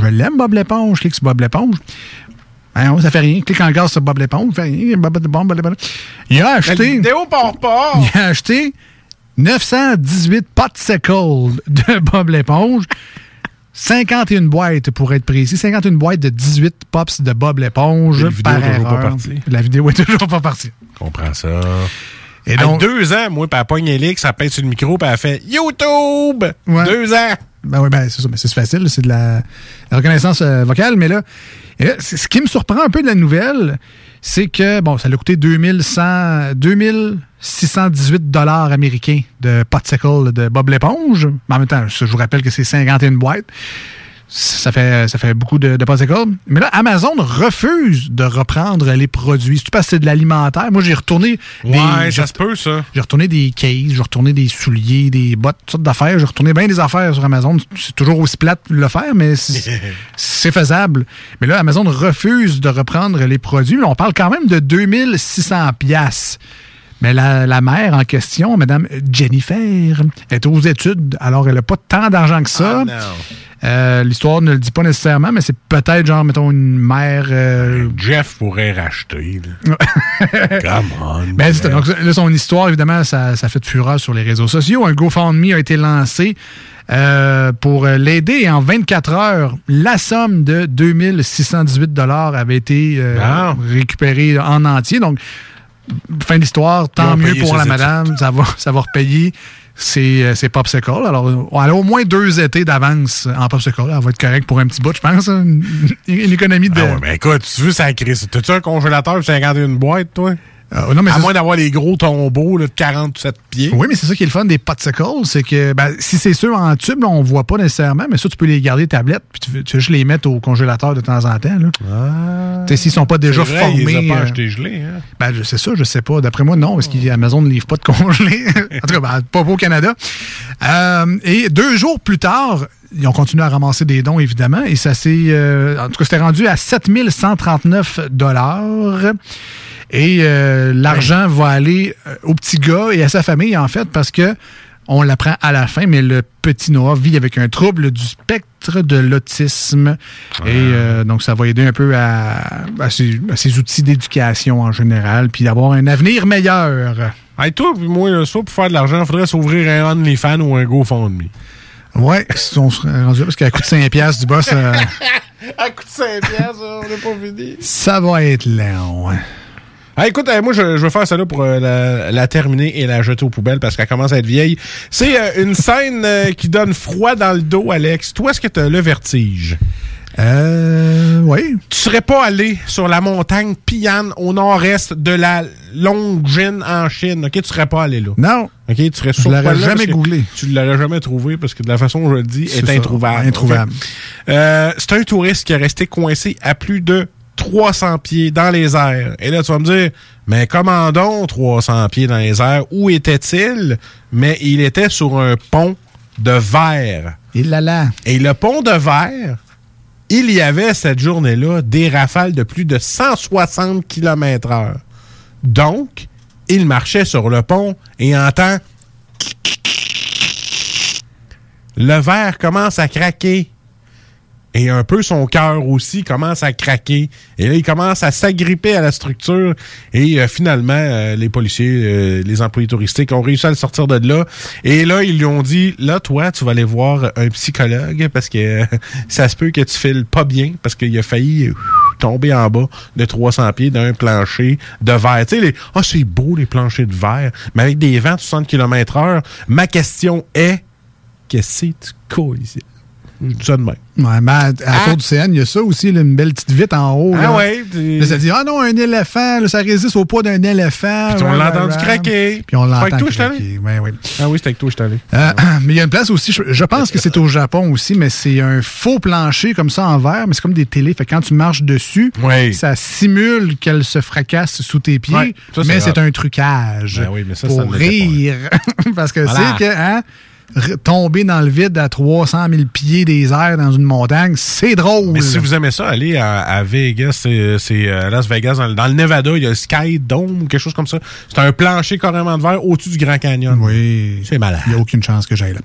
Je l'aime, Bob l'éponge. Clique sur Bob l'éponge. Ben, ça fait rien. Clique encore sur Bob l'éponge. Ça fait rien. Bob, Bob, Bob l'éponge. Il a acheté. Vidéo part pas. Il a acheté 918 popsicles de Bob l'éponge. 51 boîtes, pour être précis. 51 boîtes de 18 pops de Bob l'éponge La vidéo par est toujours pas partie. La vidéo est toujours pas partie. comprends ça. Et donc- deux ans, moi, puis elle pogne Elix, ça pète sur le micro, puis elle fait YouTube! Ouais. Deux ans! Ben oui, ben c'est ça, mais c'est facile, c'est de la, la reconnaissance euh, vocale, mais là, et là, ce qui me surprend un peu de la nouvelle, c'est que, bon, ça l'a coûté 2100, 2618 dollars américains de Potsicle de Bob l'éponge, mais en même temps, je vous rappelle que c'est 51 boîtes. Ça fait, ça fait beaucoup de, de Potsicle. Mais là, Amazon refuse de reprendre les produits. C'est parce que c'est de l'alimentaire? Moi, j'ai retourné. Ouais, des- ça se peut, ça. j'ai retourné des cases, j'ai retourné des souliers, des bottes, toutes sortes d'affaires. J'ai retourné bien des affaires sur Amazon. C'est toujours aussi plate de le faire, mais *laughs* c'est faisable. Mais là, Amazon refuse de reprendre les produits. Là, on parle quand même de 2600 pièces. Mais la, la mère en question, Madame Jennifer, est aux études, alors elle n'a pas tant d'argent que ça. Euh, L'histoire ne le dit pas nécessairement, mais c'est peut-être genre, mettons, une mère... euh, Jeff pourrait racheter. là. *laughs* Come on. Ben, donc, là, son histoire, évidemment, ça, ça fait de fureur sur les réseaux sociaux. Un GoFundMe a été lancé euh, pour l'aider. Et en 24 heures, la somme de 2618 avait été euh, Ah. récupérée en entier. Donc, fin de l'histoire, Ils tant mieux pour la madame. Ça va, ça va repayer ses, euh, ses popsicles. Alors, elle a au moins deux étés d'avance en popsicle. Elle va être correcte pour un petit bout, je pense. hein. *laughs* Une, économie de... Ah ouais, ben écoute, tu veux ça? Crise. T'as-tu un congélateur pour 51 boîtes, toi? Euh, non, mais à c'est- moins d'avoir les gros tombeaux là, de 47 pieds. Oui, mais c'est ça qui est le fun des popsicles, c'est que ben, si c'est sûr en tube, là, on voit pas nécessairement, mais ça, tu peux les garder tablette, puis tu, veux- tu veux juste les mettre au congélateur de temps en temps. Là. Tu sais, S'ils sont pas déjà C'est vrai, formés. Il les a pas euh, gelés, hein? ben, je sais ça, je sais pas. D'après moi, non, parce qu'Amazon ne livre pas de congelés. *laughs* en tout cas, ben, pas au Canada. Euh, et deux jours plus tard, ils ont continué à ramasser des dons, évidemment, et ça s'est. euh, en tout cas, c'était rendu à 7139 dollars. Et euh, l'argent va aller euh, au petit gars et à sa famille, en fait, parce que on l'apprend à la fin, mais le petit Noah vit avec un trouble du spectre de l'autisme. Et euh, donc, ça va aider un peu à, à ses, à ses outils d'éducation en général, puis d'avoir un avenir meilleur. Hey, toi, puis moi, là, ça, pour faire de l'argent, il faudrait s'ouvrir un OnlyFans ou un GoFundMe. Ouais, si on se rendu là, parce qu'à coût de 5 piastres du boss, euh, *laughs* À coup de 5 piastres, on n'a pas fini. ça va être long. hein. Ah, écoute, euh, moi, je, je vais faire ça là pour euh, la, la terminer et la jeter aux poubelles parce qu'elle commence à être vieille. C'est euh, une scène qui donne froid dans le dos, Alex. Toi, est-ce que tu as le vertige? Euh, oui. Tu serais pas allé sur la montagne Pian au nord-est de la Longjin en Chine, ok? Tu serais pas allé là. Non. Ok, tu serais Je l'aurais jamais googlé. Tu l'aurais jamais trouvé parce que de la façon dont je le dis, C'est est ça. introuvable. Introuvable. Euh, c'est un touriste qui est resté coincé à plus de 300 pieds dans les airs. Et là, tu vas me dire, mais comment donc 300 pieds dans les airs? Où était-il? Mais il était sur un pont de verre. Et là là. Et le pont de verre, il y avait cette journée-là des rafales de plus de 160 km heure. Donc, il marchait sur le pont et entend le verre commence à craquer. Et un peu son cœur aussi commence à craquer. Et là, il commence à s'agripper à la structure. Et euh, finalement, euh, les policiers, euh, les employés touristiques ont réussi à le sortir de là. Et là, ils lui ont dit, là, toi, tu vas aller voir un psychologue parce que *laughs* ça se peut que tu files pas bien parce qu'il a failli tomber en bas de 300 pieds d'un plancher de verre. Tu sais, ah, c'est beau, les planchers de verre, mais avec des vents de 60 km heure. Ma question est, qu'est-ce que tu couilles ici? Je dis ça de même. Ouais, mais à, à Tour du CN, il y a ça aussi, là, une belle petite vitre en haut. Ah Là, ça dit, ah non, un éléphant, là, ça résiste au poids d'un éléphant. Puis on l'a entendu craquer. Puis on C'est l'entend avec toi, je suis allé? craquer. Ouais, ouais. Ah oui, c'était avec toi, je suis allé. Euh, *clears throat* mais il y a une place aussi, je, je pense que c'est au Japon aussi, mais c'est un faux plancher comme ça en verre, mais c'est comme des télés. Fait que quand tu marches dessus, ça simule qu'elle se fracasse sous tes pieds, Ouais, ça, c'est mais c'est un trucage Ben oui, mais ça, pour pas. rire. *laughs* Parce que Voilà. c'est que hein, tomber dans le vide à 300 000 pieds des airs dans une montagne, c'est drôle. Mais si vous aimez ça, allez à, à Vegas, c'est euh, Las Vegas, dans, le- dans le Nevada, il y a le Sky Dome, quelque chose comme ça. C'est un plancher carrément de verre au-dessus du Grand Canyon. Oui. C'est malade. Il n'y a aucune chance que j'aille là.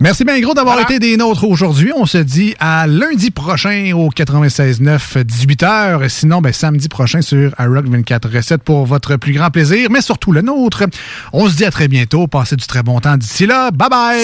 Merci bien gros d'avoir été des nôtres aujourd'hui. On se dit à lundi prochain au 96.9, 18h. Sinon, ben, samedi prochain sur iRock 24 recettes pour votre plus grand plaisir, mais surtout le nôtre. On se dit à très bientôt. Passez du très bon temps d'ici là. Bye bye.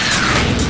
Yeah.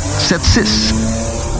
681 4476.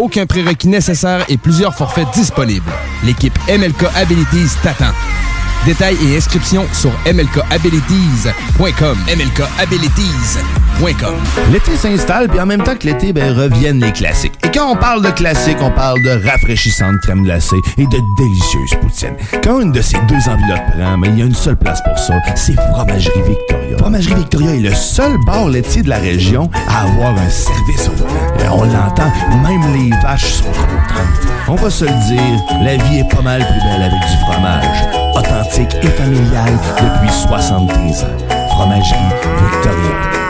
aucun prérequis nécessaire et plusieurs forfaits disponibles. L'équipe MLK Abilities t'attend. Détails et inscriptions sur mlkabilities.com. mlkabilities.com. L'été s'installe, puis en même temps que l'été, ben, reviennent les classiques. Et quand on parle de classiques, on parle de rafraîchissante crème glacée et de délicieuse poutine. Quand une de ces deux enveloppes prend, mais il y a une seule place pour ça, c'est Fromagerie Victoria. Fromagerie Victoria est le seul bar laitier de la région à avoir un service au volant. Et on l'entend, même les vaches sont contentes. On va se le dire, la vie est pas mal plus belle avec du fromage. Authentique et familial depuis 73 ans. Fromagerie Victoria.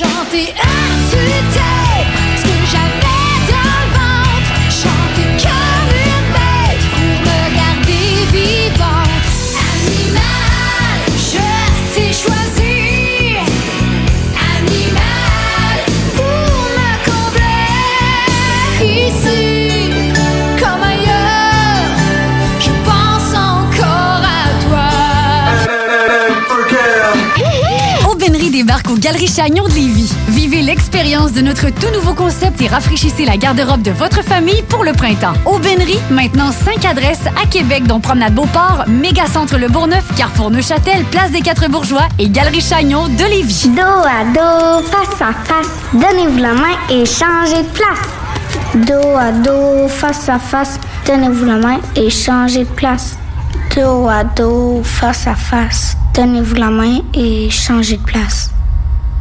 Chanter. À Galeries Chagnon de Lévis. Vivez l'expérience de notre tout nouveau concept et rafraîchissez la garde-robe de votre famille pour le printemps. Aubainerie, maintenant 5 adresses à Québec, dont Promenade Beauport, Mégacentre Le Bourgneuf, Carrefour Neuchâtel, Place des Quatre Bourgeois et Galerie Chagnon de Lévis. Dos à dos, face à face, donnez-vous la main et changez de place. Dos à dos, face à face, donnez-vous la main et changez de place. Dos à dos, face à face, donnez-vous la main et changez de place.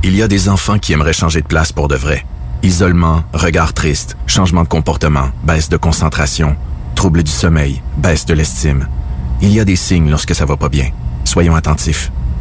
Il y a des enfants qui aimeraient changer de place pour de vrai. Isolement, regard triste, changement de comportement, baisse de concentration, trouble du sommeil, baisse de l'estime. Il y a des signes lorsque ça va pas bien. Soyons attentifs.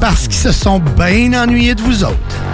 parce qu'ils se sont bien ennuyés de vous autres.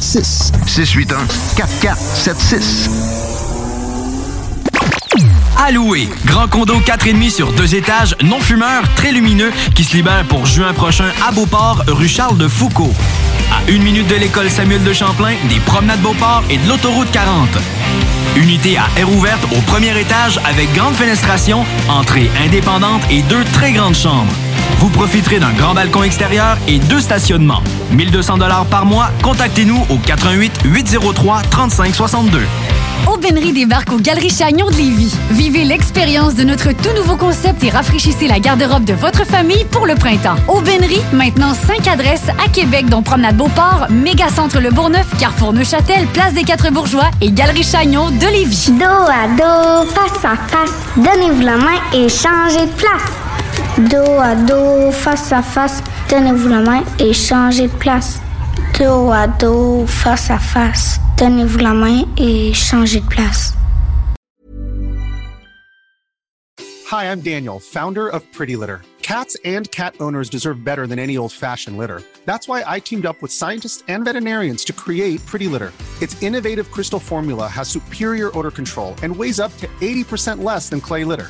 4476. 681 4476. À louer. Grand condo 4,5 sur deux étages, non fumeur, très lumineux, qui se libère pour juin prochain à Beauport, rue Charles de Foucault. À une minute de l'école Samuel de Champlain, des promenades Beauport et de l'autoroute 40. Unité à air ouverte au premier étage avec grande fenestration, entrée indépendante et deux très grandes chambres. Vous profiterez d'un grand balcon extérieur et deux stationnements. 1200 dollars par mois. Contactez-nous au 88 803 3562. Aubainerie débarque aux Galeries Chagnon de Lévis. Vivez l'expérience de notre tout nouveau concept et rafraîchissez la garde-robe de votre famille pour le printemps. Aubainerie, maintenant 5 adresses à Québec, dont Promenade Beauport, Mégacentre Le Bourgneuf, Carrefour Neuchâtel, Place des Quatre Bourgeois et Galerie Chagnon de Lévis. Dos à dos, face à face, donnez-vous la main et changez de place. Dos à dos, face à face, donnez-vous la main et changez de place. Dos à face à face, donnez-vous la main et changez de place. Hi, I'm Daniel, founder of Pretty Litter. Cats and cat owners deserve better than any old fashioned litter. That's why I teamed up with scientists and veterinarians to create Pretty Litter. Its innovative crystal formula has superior odor control and weighs up to 80% less than clay litter.